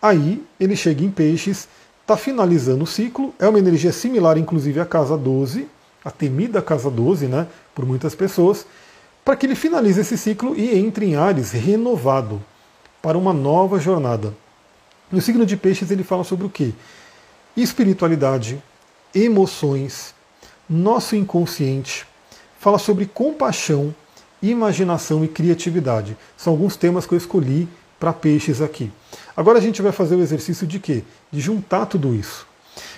Aí ele chega em Peixes, está finalizando o ciclo, é uma energia similar, inclusive, à casa 12, a temida casa 12, né, por muitas pessoas, para que ele finalize esse ciclo e entre em Ares renovado para uma nova jornada. No signo de Peixes ele fala sobre o quê? espiritualidade, emoções, nosso inconsciente, fala sobre compaixão, imaginação e criatividade. São alguns temas que eu escolhi para peixes aqui. Agora a gente vai fazer o exercício de quê? De juntar tudo isso.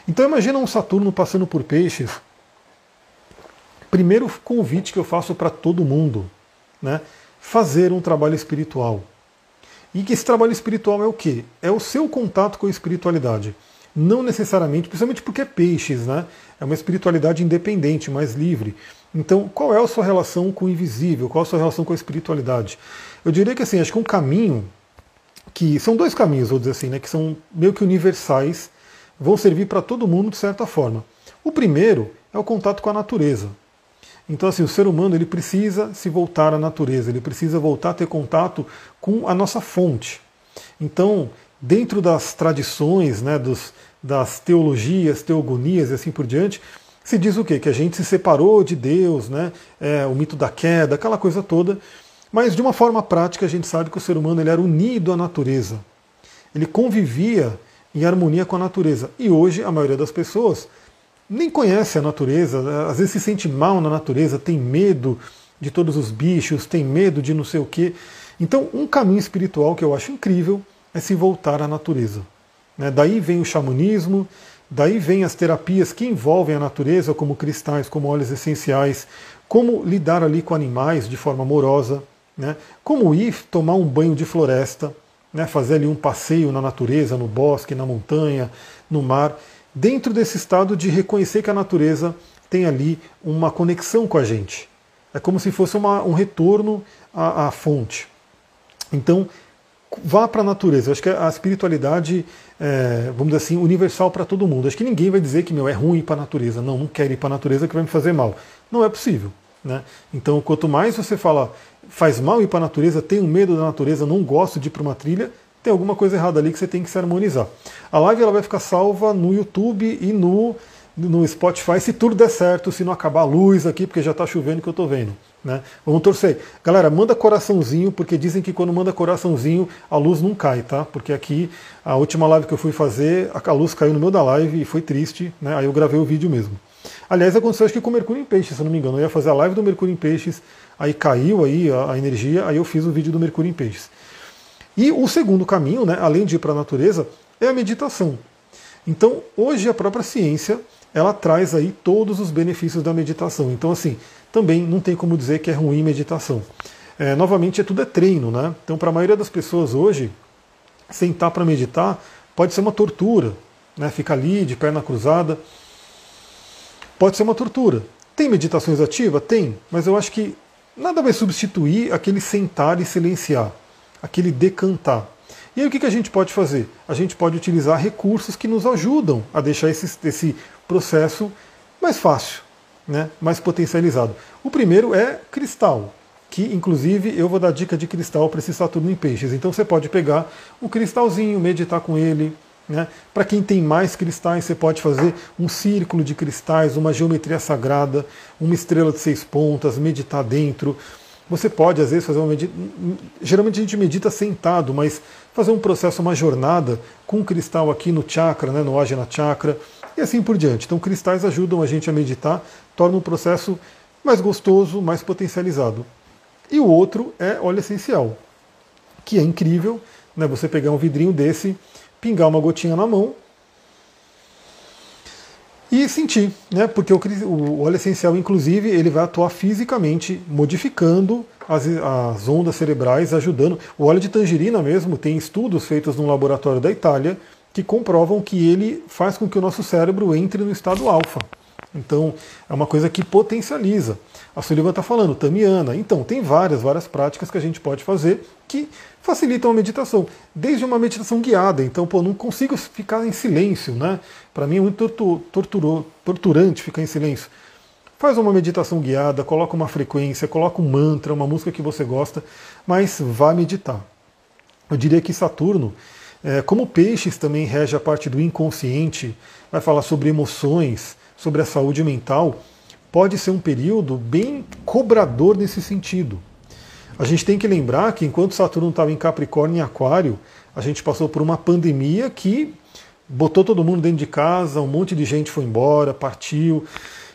Então imagina um Saturno passando por peixes. Primeiro convite que eu faço para todo mundo, né? Fazer um trabalho espiritual. E que esse trabalho espiritual é o quê? É o seu contato com a espiritualidade. Não necessariamente, principalmente porque é peixes, né? É uma espiritualidade independente, mais livre. Então, qual é a sua relação com o invisível? Qual é a sua relação com a espiritualidade? Eu diria que assim, acho que um caminho que são dois caminhos, vou dizer assim, né, que são meio que universais, vão servir para todo mundo de certa forma. O primeiro é o contato com a natureza. Então, assim, o ser humano ele precisa se voltar à natureza, ele precisa voltar a ter contato com a nossa fonte. Então, dentro das tradições, né, dos, das teologias, teogonias e assim por diante, se diz o quê? Que a gente se separou de Deus, né, é, o mito da queda, aquela coisa toda. Mas de uma forma prática, a gente sabe que o ser humano ele era unido à natureza. Ele convivia em harmonia com a natureza. E hoje a maioria das pessoas nem conhece a natureza, às vezes se sente mal na natureza, tem medo de todos os bichos, tem medo de não sei o quê. Então, um caminho espiritual que eu acho incrível é se voltar à natureza. Né? Daí vem o xamanismo, daí vem as terapias que envolvem a natureza, como cristais, como óleos essenciais, como lidar ali com animais de forma amorosa, né? como ir tomar um banho de floresta, né? fazer ali um passeio na natureza, no bosque, na montanha, no mar dentro desse estado de reconhecer que a natureza tem ali uma conexão com a gente. É como se fosse uma, um retorno à, à, fonte. Então, vá para a natureza. Eu acho que a espiritualidade, é, vamos dizer assim, universal para todo mundo. Acho que ninguém vai dizer que meu é ruim para a natureza. Não, não quero ir para a natureza que vai me fazer mal. Não é possível. Né? Então, quanto mais você fala, faz mal ir para a natureza, tenho medo da natureza, não gosto de ir para uma trilha, tem alguma coisa errada ali que você tem que se harmonizar. A live ela vai ficar salva no YouTube e no, no Spotify se tudo der certo, se não acabar a luz aqui, porque já está chovendo que eu estou vendo. Né? Vamos torcer. Galera, manda coraçãozinho, porque dizem que quando manda coraçãozinho a luz não cai, tá? Porque aqui, a última live que eu fui fazer, a luz caiu no meio da live e foi triste, né? Aí eu gravei o vídeo mesmo. Aliás, aconteceu acho que com o Mercúrio em Peixes, se não me engano. Eu ia fazer a live do Mercúrio em Peixes, aí caiu aí a, energia, aí eu fiz o vídeo do Mercúrio em Peixes. E o segundo caminho, né, além de ir para a natureza, é a meditação. Então, hoje a própria ciência ela traz aí todos os benefícios da meditação. Então, assim, também não tem como dizer que é ruim meditação. É, novamente, é tudo é treino, né? Então, para a maioria das pessoas hoje, sentar para meditar pode ser uma tortura, né? Ficar ali de perna cruzada, pode ser uma tortura. Tem meditações ativas? Tem, mas eu acho que nada vai substituir aquele sentar e silenciar aquele decantar. E aí o que, a gente pode fazer? A gente pode utilizar recursos que nos ajudam a deixar esse, esse processo mais fácil, né? mais potencializado. O primeiro é cristal, que inclusive eu vou dar dica de cristal para esse Saturno em Peixes. Então você pode pegar um cristalzinho, meditar com ele. Né? Para quem tem mais cristais, você pode fazer um círculo de cristais, uma geometria sagrada, uma estrela de seis pontas, meditar dentro. Você pode, às vezes, fazer uma medita. Geralmente a gente medita sentado, mas fazer um processo, uma jornada com um cristal aqui no chakra, né, no Ajna Chakra, e assim por diante. Então, cristais ajudam a gente a meditar, torna o processo mais gostoso, mais potencializado. E o outro é óleo essencial, que é incrível, né, você pegar um vidrinho desse, pingar uma gotinha na mão e sentir, né? Porque o, o, óleo essencial, inclusive, ele vai atuar fisicamente, modificando as, as ondas cerebrais, ajudando. O óleo de tangerina mesmo tem estudos feitos num laboratório da Itália que comprovam que ele faz com que o nosso cérebro entre no estado alfa. Então, é uma coisa que potencializa. A Sullivan está falando, Tamiana. Então, tem várias, várias práticas que a gente pode fazer que facilitam a meditação. Desde uma meditação guiada. Então, pô, não consigo ficar em silêncio, né? Para mim é muito torturou, torturante ficar em silêncio. Faz uma meditação guiada, coloca uma frequência, coloca um mantra, uma música que você gosta, mas vá meditar. Eu diria que Saturno, é, como peixes também rege a parte do inconsciente, vai falar sobre emoções, sobre a saúde mental, pode ser um período bem cobrador nesse sentido. A gente tem que lembrar que enquanto Saturno estava em Capricórnio e Aquário, a gente passou por uma pandemia que botou todo mundo dentro de casa, um monte de gente foi embora, partiu,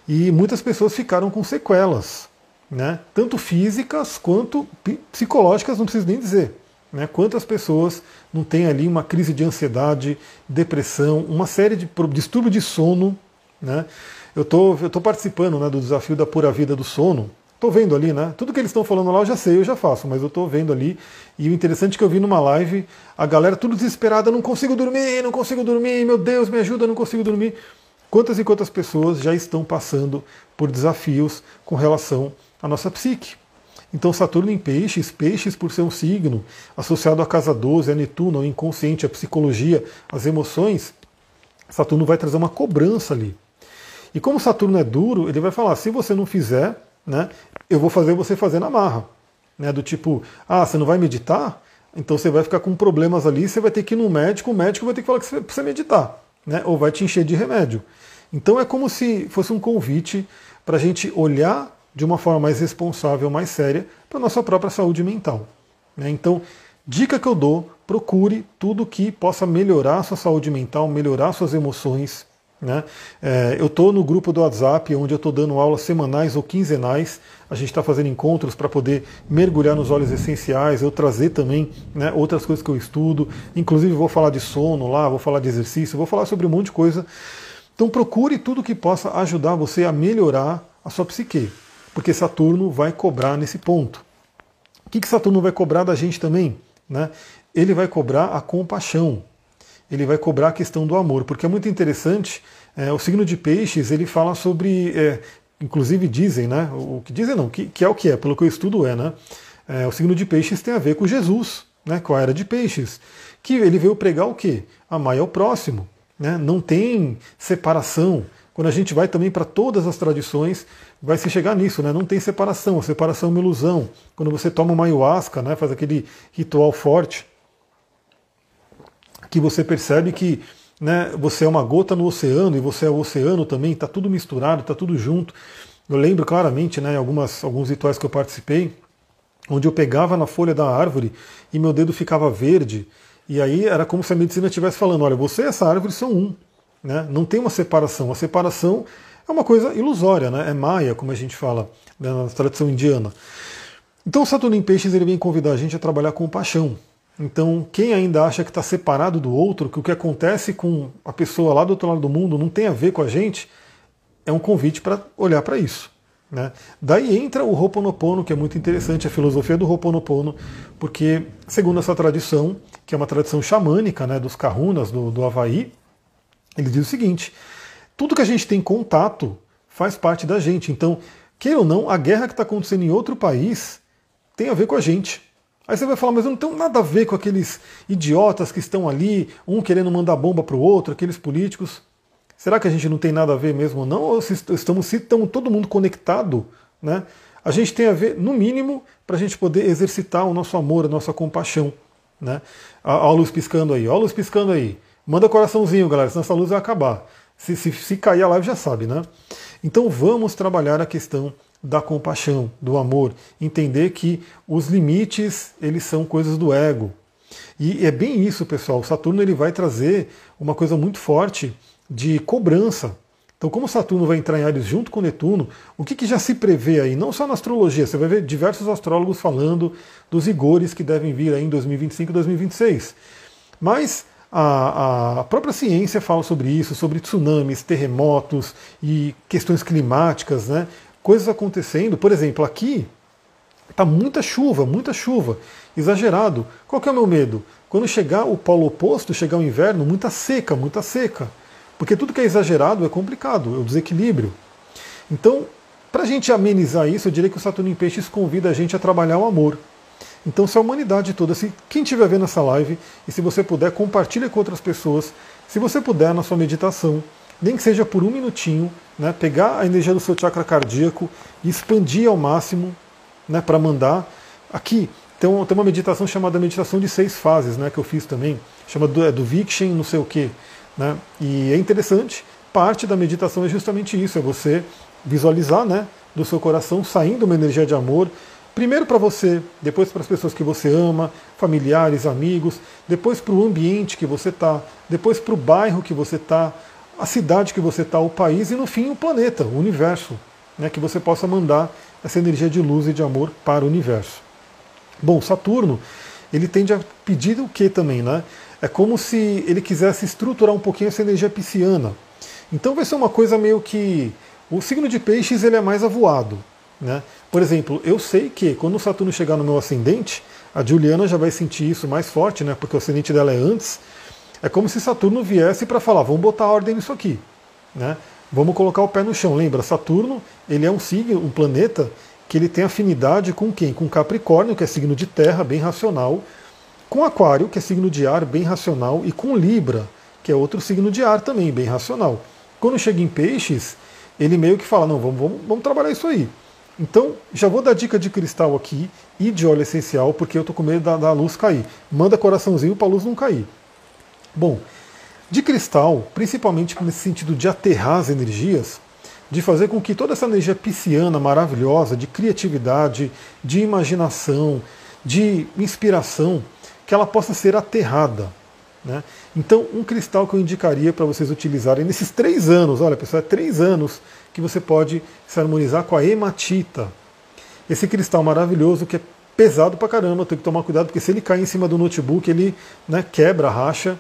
e muitas pessoas ficaram com sequelas, né? tanto físicas quanto psicológicas, não preciso nem dizer. Né? Quantas pessoas não têm ali uma crise de ansiedade, depressão, uma série de distúrbio de sono. Né? Eu tô, estou tô participando né, do desafio da pura vida do sono. Estou vendo ali, né? Tudo que eles estão falando lá eu já sei, eu já faço, mas eu estou vendo ali. E o interessante é que eu vi numa live a galera tudo desesperada, não consigo dormir, não consigo dormir, meu Deus, me ajuda, não consigo dormir. Quantas e quantas pessoas já estão passando por desafios com relação à nossa psique? Então, Saturno em Peixes, Peixes por ser um signo associado à casa 12, a Netuno, ao inconsciente, a psicologia, as emoções, Saturno vai trazer uma cobrança ali. E como Saturno é duro, ele vai falar: se você não fizer, né, eu vou fazer você fazer na marra. Né, do tipo, ah, você não vai meditar? Então você vai ficar com problemas ali, você vai ter que ir no médico, o médico vai ter que falar que você precisa meditar, né, ou vai te encher de remédio. Então é como se fosse um convite para a gente olhar de uma forma mais responsável, mais séria, para a nossa própria saúde mental. Né? Então, dica que eu dou, procure tudo que possa melhorar a sua saúde mental, melhorar suas emoções. Né? É, eu estou no grupo do WhatsApp, onde eu estou dando aulas semanais ou quinzenais. A gente está fazendo encontros para poder mergulhar nos óleos essenciais, eu trazer também né, outras coisas que eu estudo. Inclusive vou falar de sono lá, vou falar de exercício, vou falar sobre um monte de coisa. Então procure tudo que possa ajudar você a melhorar a sua psique, porque Saturno vai cobrar nesse ponto. O que, que Saturno vai cobrar da gente também? Né? Ele vai cobrar a compaixão, ele vai cobrar a questão do amor, porque é muito interessante. É, o signo de peixes ele fala sobre, é, inclusive dizem, né? O que dizem não, que, que, é o que é, pelo que eu estudo é, né? É, o signo de peixes tem a ver com Jesus, né? Com a era de peixes, que ele veio pregar o quê? Amar ao próximo. Né? Não tem separação. Quando a gente vai também para todas as tradições, vai se chegar nisso, né? Não tem separação, a separação é uma ilusão. Quando você toma uma ayahuasca, né, faz aquele ritual forte, que você percebe que né, você é uma gota no oceano e você é o oceano também, está tudo misturado, está tudo junto. Eu lembro claramente, né, algumas, alguns rituais que eu participei, onde eu pegava na folha da árvore e meu dedo ficava verde, e aí era como se a medicina estivesse falando: olha, você e essa árvore são um. Né? Não tem uma separação. A separação é uma coisa ilusória, né? é maia, como a gente fala né, na tradição indiana. Então Saturno em Peixes ele vem convidar a gente a trabalhar com paixão. Então, quem ainda acha que está separado do outro, que o que acontece com a pessoa lá do outro lado do mundo não tem a ver com a gente, é um convite para olhar para isso. Né? Daí entra o Ho'oponopono, que é muito interessante, a filosofia do Ho'oponopono, porque, segundo essa tradição, que é uma tradição xamânica né, dos kahunas do, do Havaí, ele diz o seguinte: tudo que a gente tem contato faz parte da gente. Então, queira ou não, a guerra que está acontecendo em outro país tem a ver com a gente. Aí você vai falar, mas eu não tenho nada a ver com aqueles idiotas que estão ali, um querendo mandar bomba para o outro, aqueles políticos. Será que a gente não tem nada a ver mesmo ou não? Ou se estamos, se estamos todo mundo conectado, né? A gente tem a ver, no mínimo, para a gente poder exercitar o nosso amor, a nossa compaixão. Né? A luz piscando aí, olha a luz piscando aí. Manda coraçãozinho, galera, senão essa luz vai acabar. Se, se, se cair a live já sabe, né? Então vamos trabalhar a questão da compaixão, do amor, entender que os limites eles são coisas do ego. E é bem isso, pessoal. Saturno ele vai trazer uma coisa muito forte de cobrança. Então, como Saturno vai entrar em Ares junto com Netuno, o que, que já se prevê aí? Não só na astrologia, você vai ver diversos astrólogos falando dos rigores que devem vir aí em 2025 e 2026. Mas a, a, própria ciência fala sobre isso, sobre tsunamis, terremotos e questões climáticas, né? Coisas acontecendo. Por exemplo, aqui está muita chuva, muita chuva, exagerado. Qual que é o meu medo? Quando chegar o polo oposto, chegar o inverno, muita seca, muita seca. Porque tudo que é exagerado é complicado, é o desequilíbrio. Então, para a gente amenizar isso, eu diria que o Saturno em Peixes convida a gente a trabalhar o amor. Então, se a humanidade toda, se quem estiver vendo essa live, e se você puder, compartilhe com outras pessoas. Se você puder, na sua meditação, nem que seja por um minutinho, né, pegar a energia do seu chakra cardíaco e expandir ao máximo né, para mandar. Aqui tem, uma meditação chamada meditação de seis fases, né, que eu fiz também, chama do, é, do Vikshen, não sei o que. Né? E é interessante, parte da meditação é justamente isso, é você visualizar né, do seu coração saindo uma energia de amor, Primeiro para você, depois para as pessoas que você ama, familiares, amigos, depois para o ambiente que você está, depois para o bairro que você está, a cidade que você está, o país e no fim o planeta, o universo, né, que você possa mandar essa energia de luz e de amor para o universo. Bom, Saturno, ele tende a pedir o que também, né? É como se ele quisesse estruturar um pouquinho essa energia pisciana. Então vai ser uma coisa meio que o signo de peixes ele é mais avoado, né? Por exemplo, eu sei que quando o Saturno chegar no meu ascendente, a Juliana já vai sentir isso mais forte, né? Porque o ascendente dela é antes. É como se Saturno viesse para falar, vamos botar ordem nisso aqui, né? Vamos colocar o pé no chão. Lembra, Saturno, ele é um signo, um planeta que ele tem afinidade com quem? Com Capricórnio, que é signo de terra, bem racional, com Aquário, que é signo de ar, bem racional, e com Libra, que é outro signo de ar também, bem racional. Quando chega em Peixes, ele meio que fala: não, vamos, vamos, vamos trabalhar isso aí. Então, já vou dar dica de cristal aqui e de óleo essencial, porque eu tô com medo da, da luz cair. Manda coraçãozinho para a luz não cair. Bom, de cristal, principalmente nesse sentido de aterrar as energias, de fazer com que toda essa energia pisciana maravilhosa, de criatividade, de imaginação, de inspiração, que ela possa ser aterrada. Né? Então, um cristal que eu indicaria para vocês utilizarem nesses três anos, olha pessoal, é três anos que você pode se harmonizar com a hematita. Esse cristal maravilhoso que é pesado pra caramba, tem que tomar cuidado, porque se ele cair em cima do notebook, ele né, quebra, racha.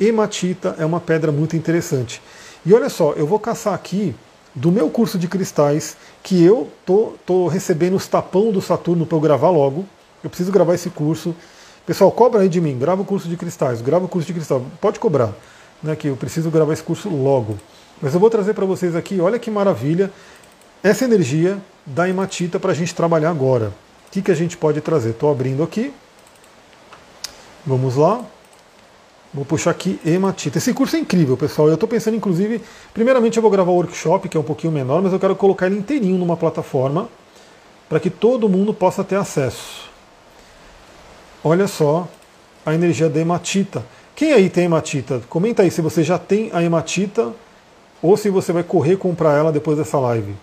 Hematita é uma pedra muito interessante. E olha só, eu vou caçar aqui do meu curso de cristais, que eu tô, tô recebendo os tapão do Saturno para eu gravar logo. Eu preciso gravar esse curso. Pessoal, cobra aí de mim, grava o curso de cristais, grava o curso de cristal, pode cobrar, né, que eu preciso gravar esse curso logo. Mas eu vou trazer para vocês aqui, olha que maravilha, essa energia da hematita para a gente trabalhar agora. O que, que a gente pode trazer? Estou abrindo aqui. Vamos lá. Vou puxar aqui hematita. Esse curso é incrível, pessoal. Eu estou pensando, inclusive, primeiramente eu vou gravar o workshop, que é um pouquinho menor, mas eu quero colocar ele inteirinho numa plataforma para que todo mundo possa ter acesso. Olha só a energia da hematita. Quem aí tem hematita? Comenta aí se você já tem a hematita ou se você vai correr comprar ela depois dessa live.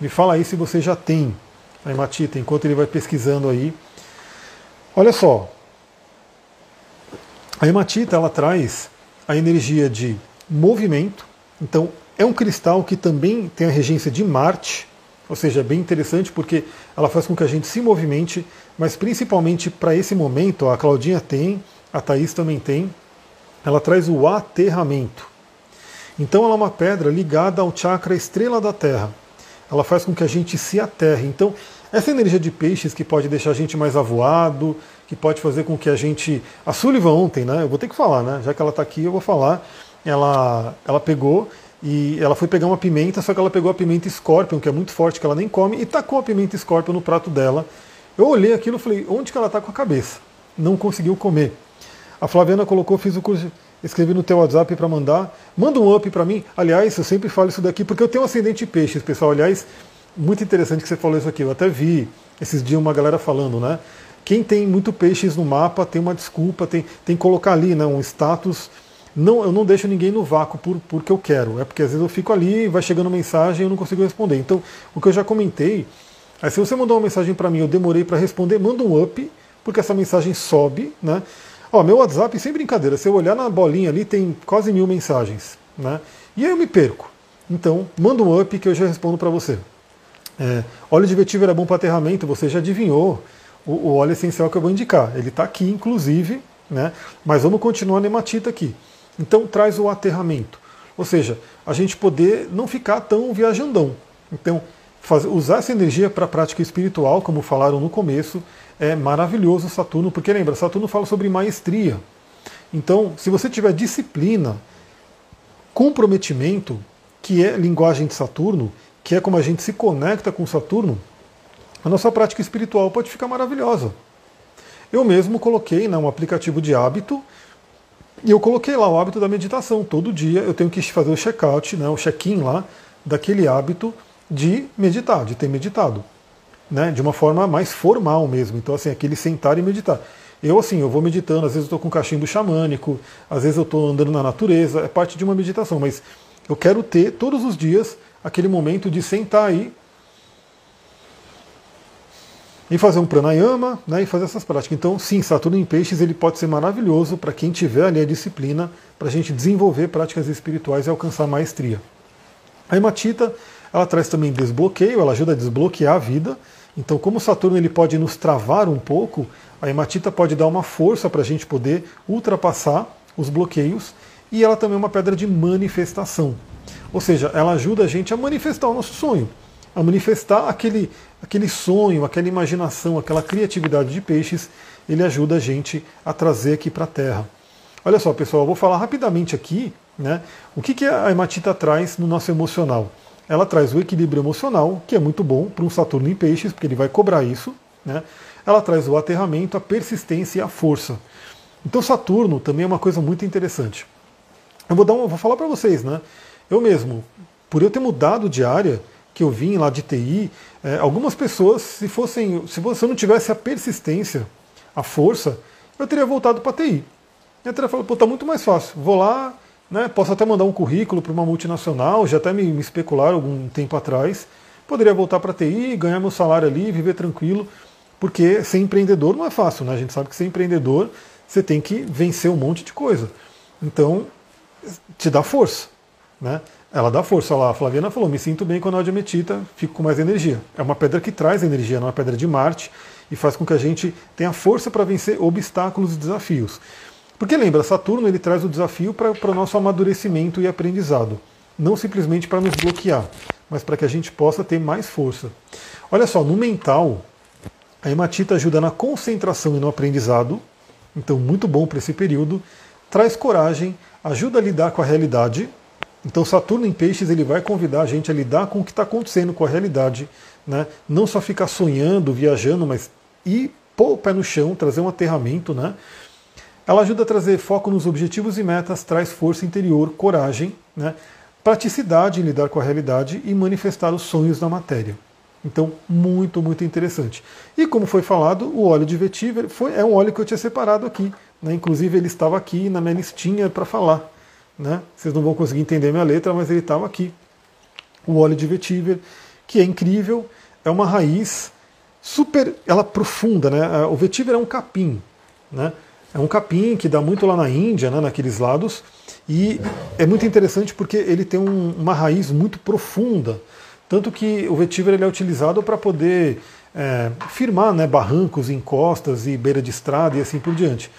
Me fala aí se você já tem a hematita, enquanto ele vai pesquisando aí. Olha só. A hematita ela traz a energia de movimento. Então, é um cristal que também tem a regência de Marte, ou seja, é bem interessante porque ela faz com que a gente se movimente, mas principalmente para esse momento, a Claudinha tem, a Thaís também tem, ela traz o aterramento. Então ela é uma pedra ligada ao chakra estrela da Terra. Ela faz com que a gente se aterre. Então, essa energia de peixes que pode deixar a gente mais avoado, que pode fazer com que a gente. A Sullivan ontem, né? Eu vou ter que falar, né? Já que ela está aqui, eu vou falar. Ela, ela pegou e ela foi pegar uma pimenta, só que ela pegou a pimenta Scorpion, que é muito forte, que ela nem come, e tacou a pimenta Scorpion no prato dela. Eu olhei aquilo e falei, onde que ela está com a cabeça? Não conseguiu comer. A Flaviana colocou, fiz o curso, escrevi no teu WhatsApp para mandar. Manda um up para mim. Aliás, eu sempre falo isso daqui porque eu tenho um ascendente de peixes, pessoal. Aliás, muito interessante que você falou isso aqui. Eu até vi esses dias uma galera falando, né? Quem tem muito peixes no mapa tem uma desculpa, tem, tem que colocar ali né, um status não, eu não deixo ninguém no vácuo por, porque eu quero. É porque às vezes eu fico ali, vai chegando mensagem e eu não consigo responder. Então, o que eu já comentei, é se você mandou uma mensagem para mim, eu demorei para responder, manda um up, porque essa mensagem sobe, né? Ó, meu WhatsApp, sem brincadeira, se eu olhar na bolinha ali, tem quase mil mensagens, né? E aí eu me perco. Então, manda um up que eu já respondo para você. É, óleo de vetiver é bom para aterramento, você já adivinhou o, o óleo essencial que eu vou indicar. Ele está aqui, inclusive, né? Mas vamos continuar a nematita aqui. Então traz o aterramento. Ou seja, a gente poder não ficar tão viajandão. Então, fazer, usar essa energia para a prática espiritual, como falaram no começo, é maravilhoso Saturno, porque lembra, Saturno fala sobre maestria. Então, se você tiver disciplina, comprometimento, que é linguagem de Saturno, que é como a gente se conecta com Saturno, a nossa prática espiritual pode ficar maravilhosa. Eu mesmo coloquei né, um aplicativo de hábito e eu coloquei lá o hábito da meditação. Todo dia eu tenho que fazer o check-out, né, o check-in lá, daquele hábito de meditar, de ter meditado. Né, de uma forma mais formal mesmo. Então, assim, aquele sentar e meditar. Eu, assim, eu vou meditando, às vezes eu estou com um cachimbo xamânico, às vezes eu estou andando na natureza, é parte de uma meditação, mas eu quero ter todos os dias aquele momento de sentar aí e fazer um pranayama né, e fazer essas práticas. Então, sim, Saturno em Peixes ele pode ser maravilhoso para quem tiver ali a disciplina para a gente desenvolver práticas espirituais e alcançar maestria. A hematita ela traz também desbloqueio, ela ajuda a desbloquear a vida. Então, como Saturno ele pode nos travar um pouco, a hematita pode dar uma força para a gente poder ultrapassar os bloqueios e ela também é uma pedra de manifestação. Ou seja, ela ajuda a gente a manifestar o nosso sonho, a manifestar aquele, aquele sonho, aquela imaginação, aquela criatividade de peixes, ele ajuda a gente a trazer aqui para a Terra. Olha só, pessoal, eu vou falar rapidamente aqui né, o que, que a hematita traz no nosso emocional. Ela traz o equilíbrio emocional, que é muito bom para um Saturno em peixes, porque ele vai cobrar isso. Né? Ela traz o aterramento, a persistência e a força. Então Saturno também é uma coisa muito interessante. Eu vou, dar uma, vou falar para vocês, né? Eu mesmo, por eu ter mudado de área, que eu vim lá de TI, é, algumas pessoas, se fossem, se você não tivesse a persistência, a força, eu teria voltado para TI. Eu teria falado, pô, tá muito mais fácil. Vou lá, né, posso até mandar um currículo para uma multinacional, já até me, me algum tempo atrás. Poderia voltar para TI, ganhar meu salário ali, viver tranquilo, porque ser empreendedor não é fácil, né? A gente sabe que ser empreendedor você tem que vencer um monte de coisa. Então, te dá força. Né? Ela dá força lá. A Flaviana falou: me sinto bem com a ametita, fico com mais energia. É uma pedra que traz energia, não é uma pedra de Marte, e faz com que a gente tenha força para vencer obstáculos e desafios. Porque lembra, Saturno ele traz o desafio para o nosso amadurecimento e aprendizado. Não simplesmente para nos bloquear, mas para que a gente possa ter mais força. Olha só, no mental, a hematita ajuda na concentração e no aprendizado, então muito bom para esse período. Traz coragem, ajuda a lidar com a realidade. Então Saturno em Peixes ele vai convidar a gente a lidar com o que está acontecendo com a realidade, né? Não só ficar sonhando, viajando, mas ir pôr o pé no chão, trazer um aterramento, né? Ela ajuda a trazer foco nos objetivos e metas, traz força interior, coragem, né? praticidade em lidar com a realidade e manifestar os sonhos na matéria. Então, muito, muito interessante. E como foi falado, o óleo de vetiver foi, é um óleo que eu tinha separado aqui. Né? Inclusive, ele estava aqui na minha listinha para falar. Né? Vocês não vão conseguir entender minha letra, mas ele estava aqui. O óleo de vetiver, que é incrível, é uma raiz super, ela profunda. Né? O vetiver é um capim. Né? É um capim que dá muito lá na Índia, né, naqueles lados, e é muito interessante porque ele tem um, uma raiz muito profunda. Tanto que o vetiver ele é utilizado para poder é, firmar né, barrancos, encostas e beira de estrada e assim por diante.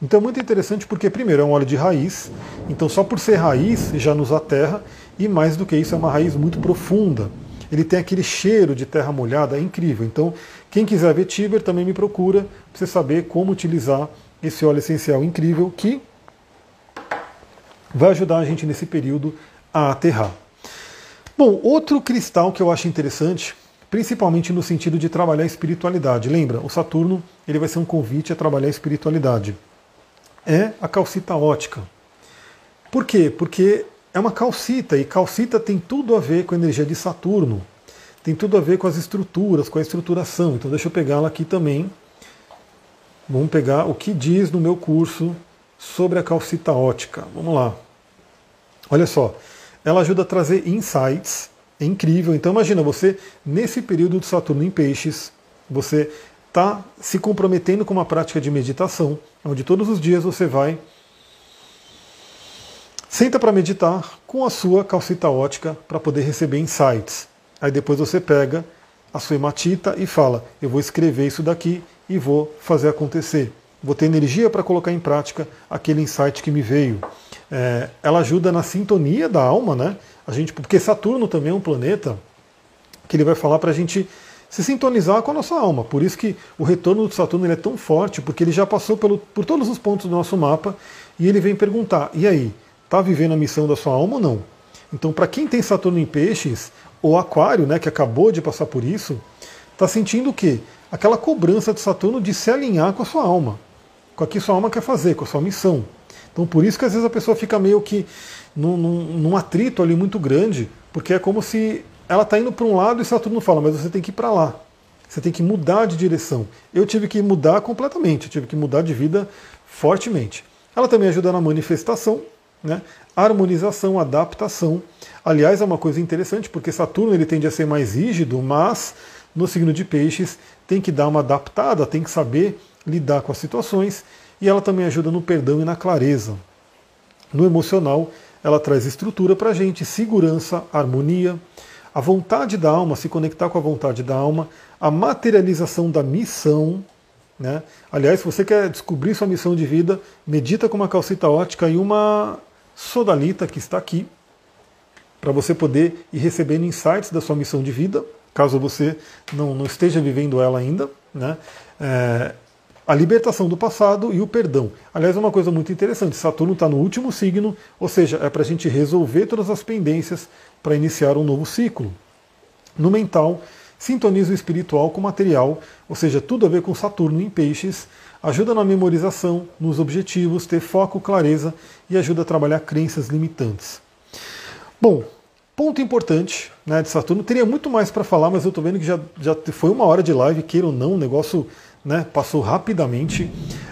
Então é muito interessante porque, primeiro, é um óleo de raiz, então só por ser raiz já nos aterra, e mais do que isso, é uma raiz muito profunda. Ele tem aquele cheiro de terra molhada, é incrível. Então, quem quiser vetiver também me procura para você saber como utilizar esse óleo essencial incrível que vai ajudar a gente nesse período a aterrar. Bom, outro cristal que eu acho interessante, principalmente no sentido de trabalhar a espiritualidade. Lembra, o Saturno ele vai ser um convite a trabalhar a espiritualidade. É a calcita ótica. Por quê? Porque é uma calcita e calcita tem tudo a ver com a energia de Saturno. Tem tudo a ver com as estruturas, com a estruturação. Então deixa eu pegá-la aqui também. Vamos pegar o que diz no meu curso sobre a calcita ótica. Vamos lá. Olha só, ela ajuda a trazer insights. É incrível. Então imagina você nesse período de Saturno em Peixes, você está se comprometendo com uma prática de meditação, onde todos os dias você vai senta para meditar com a sua calcita ótica para poder receber insights. Aí depois você pega a sua hematita e fala: eu vou escrever isso daqui e vou fazer acontecer. Vou ter energia para colocar em prática aquele insight que me veio é, ela ajuda na sintonia da alma, né? A gente, porque Saturno também é um planeta que ele vai falar para a gente se sintonizar com a nossa alma. Por isso que o retorno do Saturno é tão forte, porque ele já passou pelo, por todos os pontos do nosso mapa e ele vem perguntar: e aí, está vivendo a missão da sua alma ou não? Então, para quem tem Saturno em Peixes ou Aquário, né, que acabou de passar por isso, está sentindo o quê? Aquela cobrança de Saturno de se alinhar com a sua alma, com o que sua alma quer fazer, com a sua missão. Então por isso que às vezes a pessoa fica meio que num, num, num atrito ali muito grande, porque é como se ela está indo para um lado e Saturno fala, mas você tem que ir para lá. Você tem que mudar de direção. Eu tive que mudar completamente, eu tive que mudar de vida fortemente. Ela também ajuda na manifestação, né? harmonização, adaptação. Aliás, é uma coisa interessante, porque Saturno ele tende a ser mais rígido, mas no signo de peixes, tem que dar uma adaptada, tem que saber lidar com as situações, e ela também ajuda no perdão e na clareza. No emocional, ela traz estrutura para a gente, segurança, harmonia, a vontade da alma, se conectar com a vontade da alma, a materialização da missão. Né? Aliás, se você quer descobrir sua missão de vida, medita com uma calcita ótica e uma sodalita que está aqui, para você poder ir recebendo insights da sua missão de vida, caso você não, não esteja vivendo ela ainda. Né? É, a libertação do passado e o perdão. Aliás, é uma coisa muito interessante: Saturno está no último signo, ou seja, é para a gente resolver todas as pendências para iniciar um novo ciclo. No mental, sintoniza o espiritual com o material, ou seja, tudo a ver com Saturno em peixes, ajuda na memorização, nos objetivos, ter foco, clareza e ajuda a trabalhar crenças limitantes. Bom, ponto importante né, de Saturno, teria muito mais para falar, mas eu estou vendo que já, já foi uma hora de live, queira ou não, o negócio né, passou rapidamente.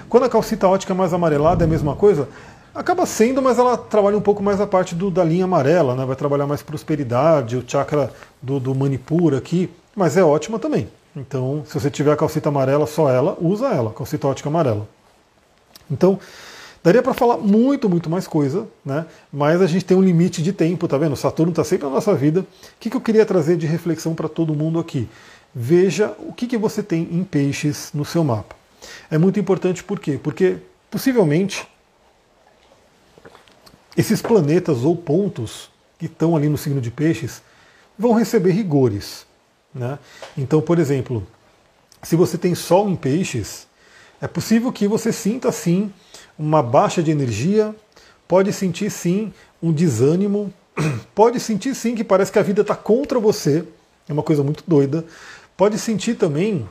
Quando a calcita ótica é mais amarelada é a mesma coisa? Acaba sendo, mas ela trabalha um pouco mais a parte do, da linha amarela, né, vai trabalhar mais prosperidade, o chakra do, do Manipura aqui, mas é ótima também. Então, se você tiver a calcita amarela, só ela, usa ela, calcita ótica amarela. Então, daria para falar muito, muito mais coisa, né? Mas a gente tem um limite de tempo, tá vendo? Saturno está sempre na nossa vida. O que, que eu queria trazer de reflexão para todo mundo aqui? veja o que, que você tem em peixes no seu mapa. É muito importante por quê? Porque possivelmente esses planetas ou pontos que estão ali no signo de peixes vão receber rigores. Né? Então, por exemplo, se você tem Sol em peixes, é possível que você sinta sim uma baixa de energia, pode sentir sim um desânimo, [clears throat] pode sentir sim que parece que a vida está contra você, é uma coisa muito doida. Pode sentir também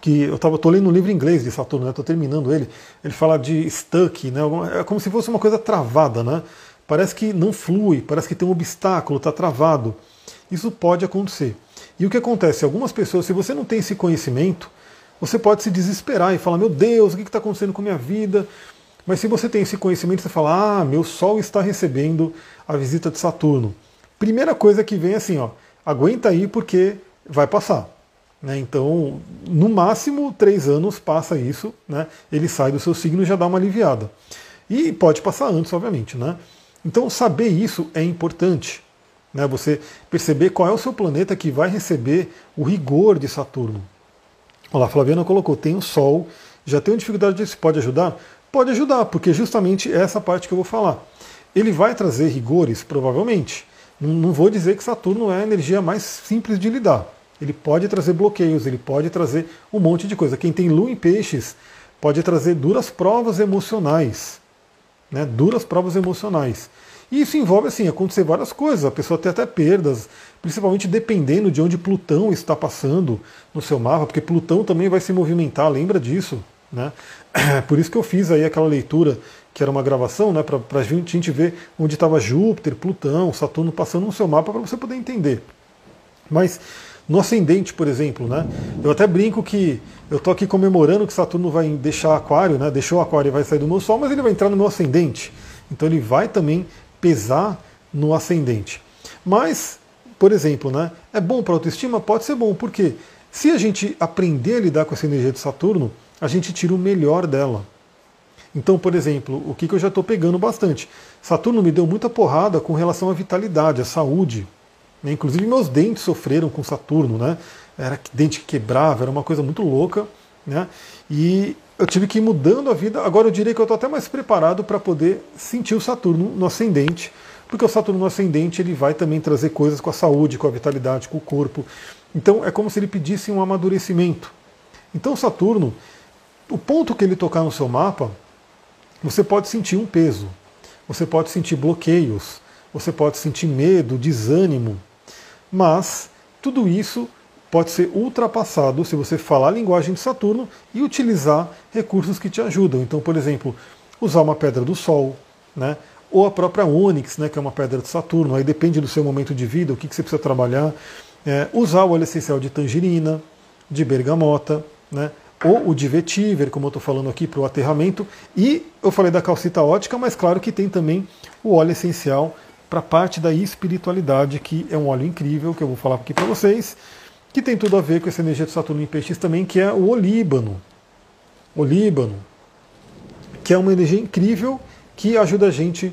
que eu tava, tô lendo um livro em inglês de Saturno, né? Tô terminando ele. Ele fala de stuck, né? É como se fosse uma coisa travada, né? Parece que não flui, parece que tem um obstáculo, está travado. Isso pode acontecer. E o que acontece? Algumas pessoas, se você não tem esse conhecimento, você pode se desesperar e falar: Meu Deus, o que está acontecendo com a minha vida? Mas se você tem esse conhecimento, você fala: Ah, meu Sol está recebendo a visita de Saturno. Primeira coisa que vem é assim: ó, aguenta aí porque vai passar. Né? Então, no máximo três anos passa isso, né? ele sai do seu signo e já dá uma aliviada. E pode passar antes, obviamente. Né? Então, saber isso é importante. Né? Você perceber qual é o seu planeta que vai receber o rigor de Saturno. Olha lá, Flaviana colocou: tem o Sol, já tenho dificuldade disso, pode ajudar? Pode ajudar, porque justamente é essa parte que eu vou falar. Ele vai trazer rigores, provavelmente. Não vou dizer que Saturno é a energia mais simples de lidar. Ele pode trazer bloqueios, ele pode trazer um monte de coisa. Quem tem lua em peixes pode trazer duras provas emocionais. Né? Duras provas emocionais. E isso envolve assim, acontecer várias coisas, a pessoa tem até perdas, principalmente dependendo de onde Plutão está passando no seu mapa, porque Plutão também vai se movimentar, lembra disso. Né? [clears throat] Por isso que eu fiz aí aquela leitura, que era uma gravação, né, para a gente ver onde estava Júpiter, Plutão, Saturno passando no seu mapa para você poder entender. Mas no ascendente, por exemplo, né? Eu até brinco que eu tô aqui comemorando que Saturno vai deixar Aquário, né? Deixou Aquário e vai sair do meu Sol, mas ele vai entrar no meu ascendente. Então ele vai também pesar no ascendente. Mas, por exemplo, né? É bom para autoestima? Pode ser bom, porque se a gente aprender a lidar com essa energia de Saturno, a gente tira o melhor dela. Então, por exemplo, o que, que eu já estou pegando bastante? Saturno me deu muita porrada com relação à vitalidade, à saúde, né? Inclusive meus dentes sofreram com Saturno, né? Era dente que quebrava, era uma coisa muito louca, né? E eu tive que ir mudando a vida. Agora eu diria que eu estou até mais preparado para poder sentir o Saturno no ascendente, porque o Saturno no ascendente ele vai também trazer coisas com a saúde, com a vitalidade, com o corpo. Então é como se ele pedisse um amadurecimento. Então Saturno, o ponto que ele tocar no seu mapa, você pode sentir um peso, você pode sentir bloqueios, você pode sentir medo, desânimo, mas tudo isso pode ser ultrapassado se você falar a linguagem de Saturno e utilizar recursos que te ajudam. Então, por exemplo, usar uma pedra do Sol, né? ou a própria Ônix, né, que é uma pedra de Saturno, aí depende do seu momento de vida, o que, que você precisa trabalhar. É, usar o óleo essencial de tangerina, de bergamota, né, ou o de vetiver, como eu estou falando aqui, para o aterramento. E eu falei da calcita ótica, mas claro que tem também o óleo essencial para a parte da espiritualidade, que é um óleo incrível que eu vou falar aqui para vocês. que tem tudo a ver com essa energia de Saturno em Peixes também, que é o Olíbano. Olíbano, que é uma energia incrível que ajuda a gente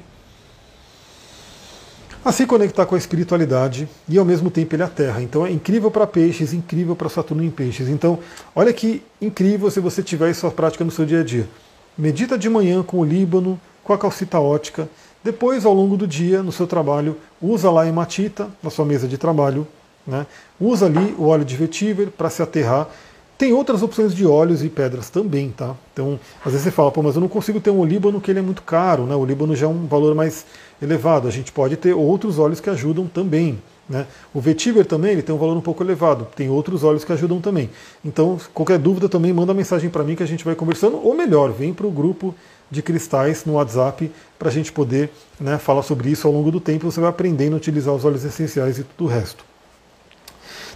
a se conectar com a espiritualidade e ao mesmo tempo ele é a Terra. Então é incrível para peixes, incrível para Saturno em peixes. Então, olha que incrível se você tiver isso prática no seu dia a dia. Medita de manhã com o Líbano, com a calcita ótica. Depois, ao longo do dia, no seu trabalho, usa lá a hematita na sua mesa de trabalho. Né? Usa ali o óleo de vetiver para se aterrar. Tem outras opções de óleos e pedras também, tá? Então, às vezes você fala, pô, mas eu não consigo ter um olíbano que ele é muito caro, né? O olíbano já é um valor mais elevado. A gente pode ter outros óleos que ajudam também. Né? O vetiver também ele tem um valor um pouco elevado, tem outros óleos que ajudam também. Então, qualquer dúvida também manda mensagem para mim que a gente vai conversando, ou melhor, vem para o grupo de cristais no WhatsApp para a gente poder né, falar sobre isso ao longo do tempo. Você vai aprendendo a utilizar os óleos essenciais e tudo o resto.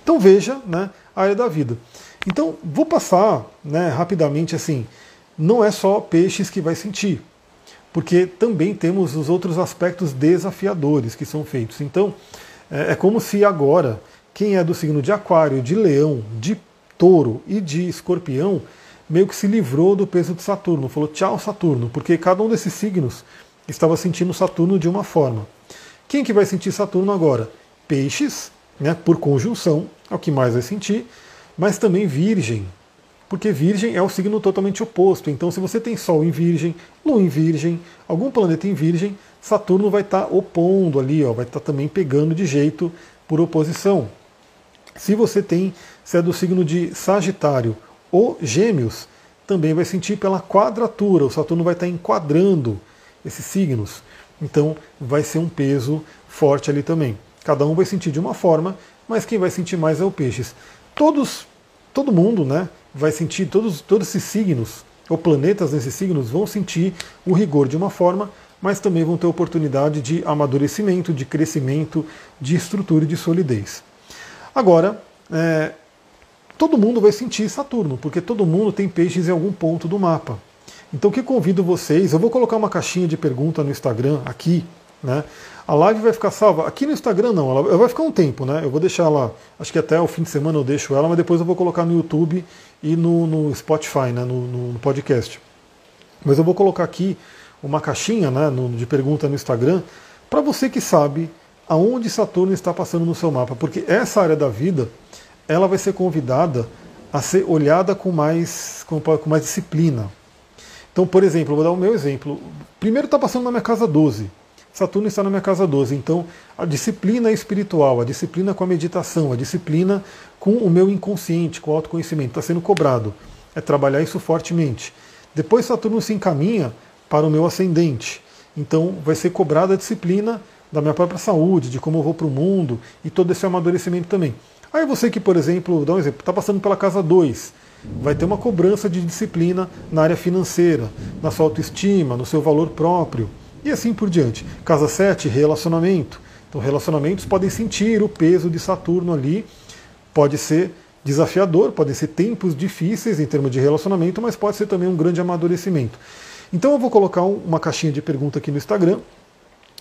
Então veja né, a área da vida. Então, vou passar né, rapidamente assim. Não é só peixes que vai sentir, porque também temos os outros aspectos desafiadores que são feitos. Então, é, é como se agora, quem é do signo de Aquário, de Leão, de Touro e de Escorpião, meio que se livrou do peso de Saturno, falou tchau Saturno, porque cada um desses signos estava sentindo Saturno de uma forma. Quem que vai sentir Saturno agora? Peixes, né, por conjunção, é o que mais vai sentir mas também Virgem, porque Virgem é o signo totalmente oposto. Então, se você tem Sol em Virgem, Lua em Virgem, algum planeta em Virgem, Saturno vai estar tá opondo ali, ó, vai estar tá também pegando de jeito por oposição. Se você tem, se é do signo de Sagitário ou Gêmeos, também vai sentir pela quadratura. O Saturno vai estar tá enquadrando esses signos. Então, vai ser um peso forte ali também. Cada um vai sentir de uma forma, mas quem vai sentir mais é o Peixes. Todos todo mundo né, vai sentir, todos, todos esses signos, ou planetas nesses signos, vão sentir o rigor de uma forma, mas também vão ter oportunidade de amadurecimento, de crescimento, de estrutura e de solidez. Agora, é, todo mundo vai sentir Saturno, porque todo mundo tem peixes em algum ponto do mapa. Então, o que convido vocês, eu vou colocar uma caixinha de pergunta no Instagram aqui, né? A live vai ficar salva. Aqui no Instagram não, ela vai ficar um tempo, né? Eu vou deixar ela, acho que até o fim de semana eu deixo ela, mas depois eu vou colocar no YouTube e no, no Spotify, né? No, no, podcast. Mas eu vou colocar aqui uma caixinha né, no, de pergunta no Instagram para você que sabe aonde Saturno está passando no seu mapa, porque essa área da vida ela vai ser convidada a ser olhada com mais, com, com mais disciplina. Então, por exemplo, vou dar o meu exemplo. Primeiro está passando na minha casa 12. Saturno está na minha casa 12. Então, a disciplina espiritual, a disciplina com a meditação, a disciplina com o meu inconsciente, com o autoconhecimento, está sendo cobrado. É trabalhar isso fortemente. Depois, Saturno se encaminha para o meu ascendente. Então, vai ser cobrada a disciplina da minha própria saúde, de como eu vou para o mundo e todo esse amadurecimento também. Aí você que, por exemplo, dá um exemplo, está passando pela casa 2, vai ter uma cobrança de disciplina na área financeira, na sua autoestima, no seu valor próprio. E assim por diante. Casa 7, relacionamento. Então, relacionamentos podem sentir o peso de Saturno ali. Pode ser desafiador, podem ser tempos difíceis em termos de relacionamento, mas pode ser também um grande amadurecimento. Então, eu vou colocar uma caixinha de pergunta aqui no Instagram.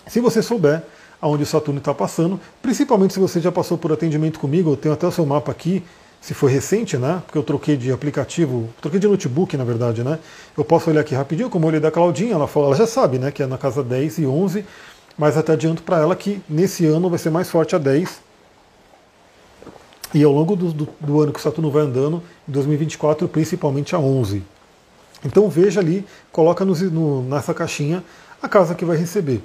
Se você souber aonde o Saturno está passando, principalmente se você já passou por atendimento comigo, eu tenho até o seu mapa aqui se foi recente, né? Porque eu troquei de aplicativo, troquei de notebook, na verdade, né? Eu posso olhar aqui rapidinho, como eu olhei da Claudinha, ela, falou, ela já sabe, né? Que é na casa 10 e 11, mas até adianto para ela que nesse ano vai ser mais forte a 10. E ao longo do, do, do ano que o Saturno vai andando, em 2024, principalmente a 11. Então veja ali, coloca no, nessa caixinha a casa que vai receber.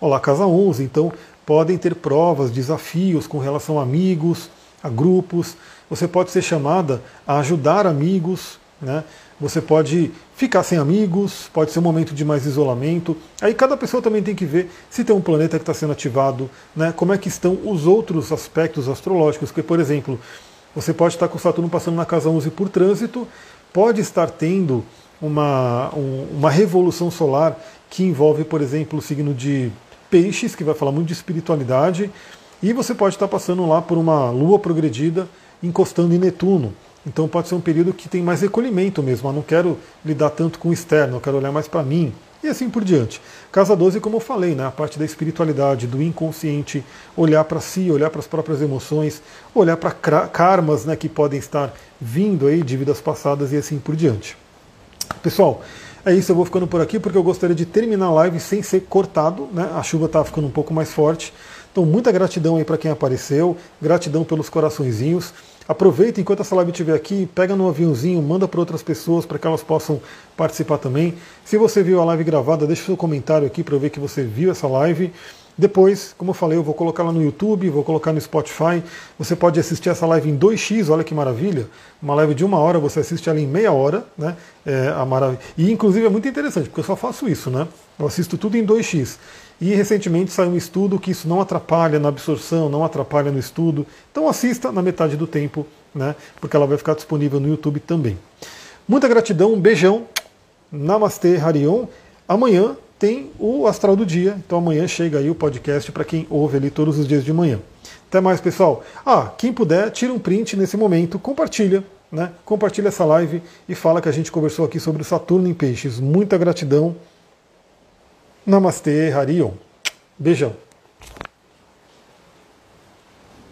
Olha lá, casa 11, então podem ter provas, desafios com relação a amigos, a grupos, você pode ser chamada a ajudar amigos, né? Você pode ficar sem amigos, pode ser um momento de mais isolamento. Aí cada pessoa também tem que ver se tem um planeta que está sendo ativado, né? como é que estão os outros aspectos astrológicos. Porque, por exemplo, você pode estar com Saturno passando na casa 11 por trânsito, pode estar tendo uma, um, uma revolução solar que envolve, por exemplo, o signo de peixes, que vai falar muito de espiritualidade, e você pode estar passando lá por uma lua progredida encostando em Netuno. Então pode ser um período que tem mais recolhimento mesmo. Eu não quero lidar tanto com o externo, eu quero olhar mais para mim. e assim por diante. Casa 12, como eu falei, né, a parte da espiritualidade, do inconsciente, olhar para si, olhar para as próprias emoções, olhar para karmas né, que podem estar vindo aí de vidas passadas e assim por diante. Pessoal, é isso, eu vou ficando por aqui porque eu gostaria de terminar a live sem ser cortado, né? A chuva está ficando um pouco mais forte. Então, muita gratidão aí para quem apareceu, gratidão pelos coraçõezinhos. Aproveita enquanto essa live estiver aqui, pega no aviãozinho, manda para outras pessoas para que elas possam participar também. Se você viu a live gravada, deixa seu comentário aqui para eu ver que você viu essa live. Depois, como eu falei, eu vou colocar lá no YouTube, vou colocar no Spotify. Você pode assistir essa live em 2x, olha que maravilha. Uma live de uma hora, você assiste ela em meia hora, né? É a. E inclusive é muito interessante, porque eu só faço isso, né? Eu assisto tudo em 2x. E recentemente saiu um estudo que isso não atrapalha na absorção, não atrapalha no estudo. Então assista na metade do tempo, né? Porque ela vai ficar disponível no YouTube também. Muita gratidão, um beijão. Namastê, Harion. Amanhã tem o Astral do Dia, então amanhã chega aí o podcast para quem ouve ali todos os dias de manhã. Até mais, pessoal. Ah, quem puder, tira um print nesse momento, compartilha, né? Compartilha essa live e fala que a gente conversou aqui sobre o Saturno em Peixes. Muita gratidão. Namastê, Harion. Beijão.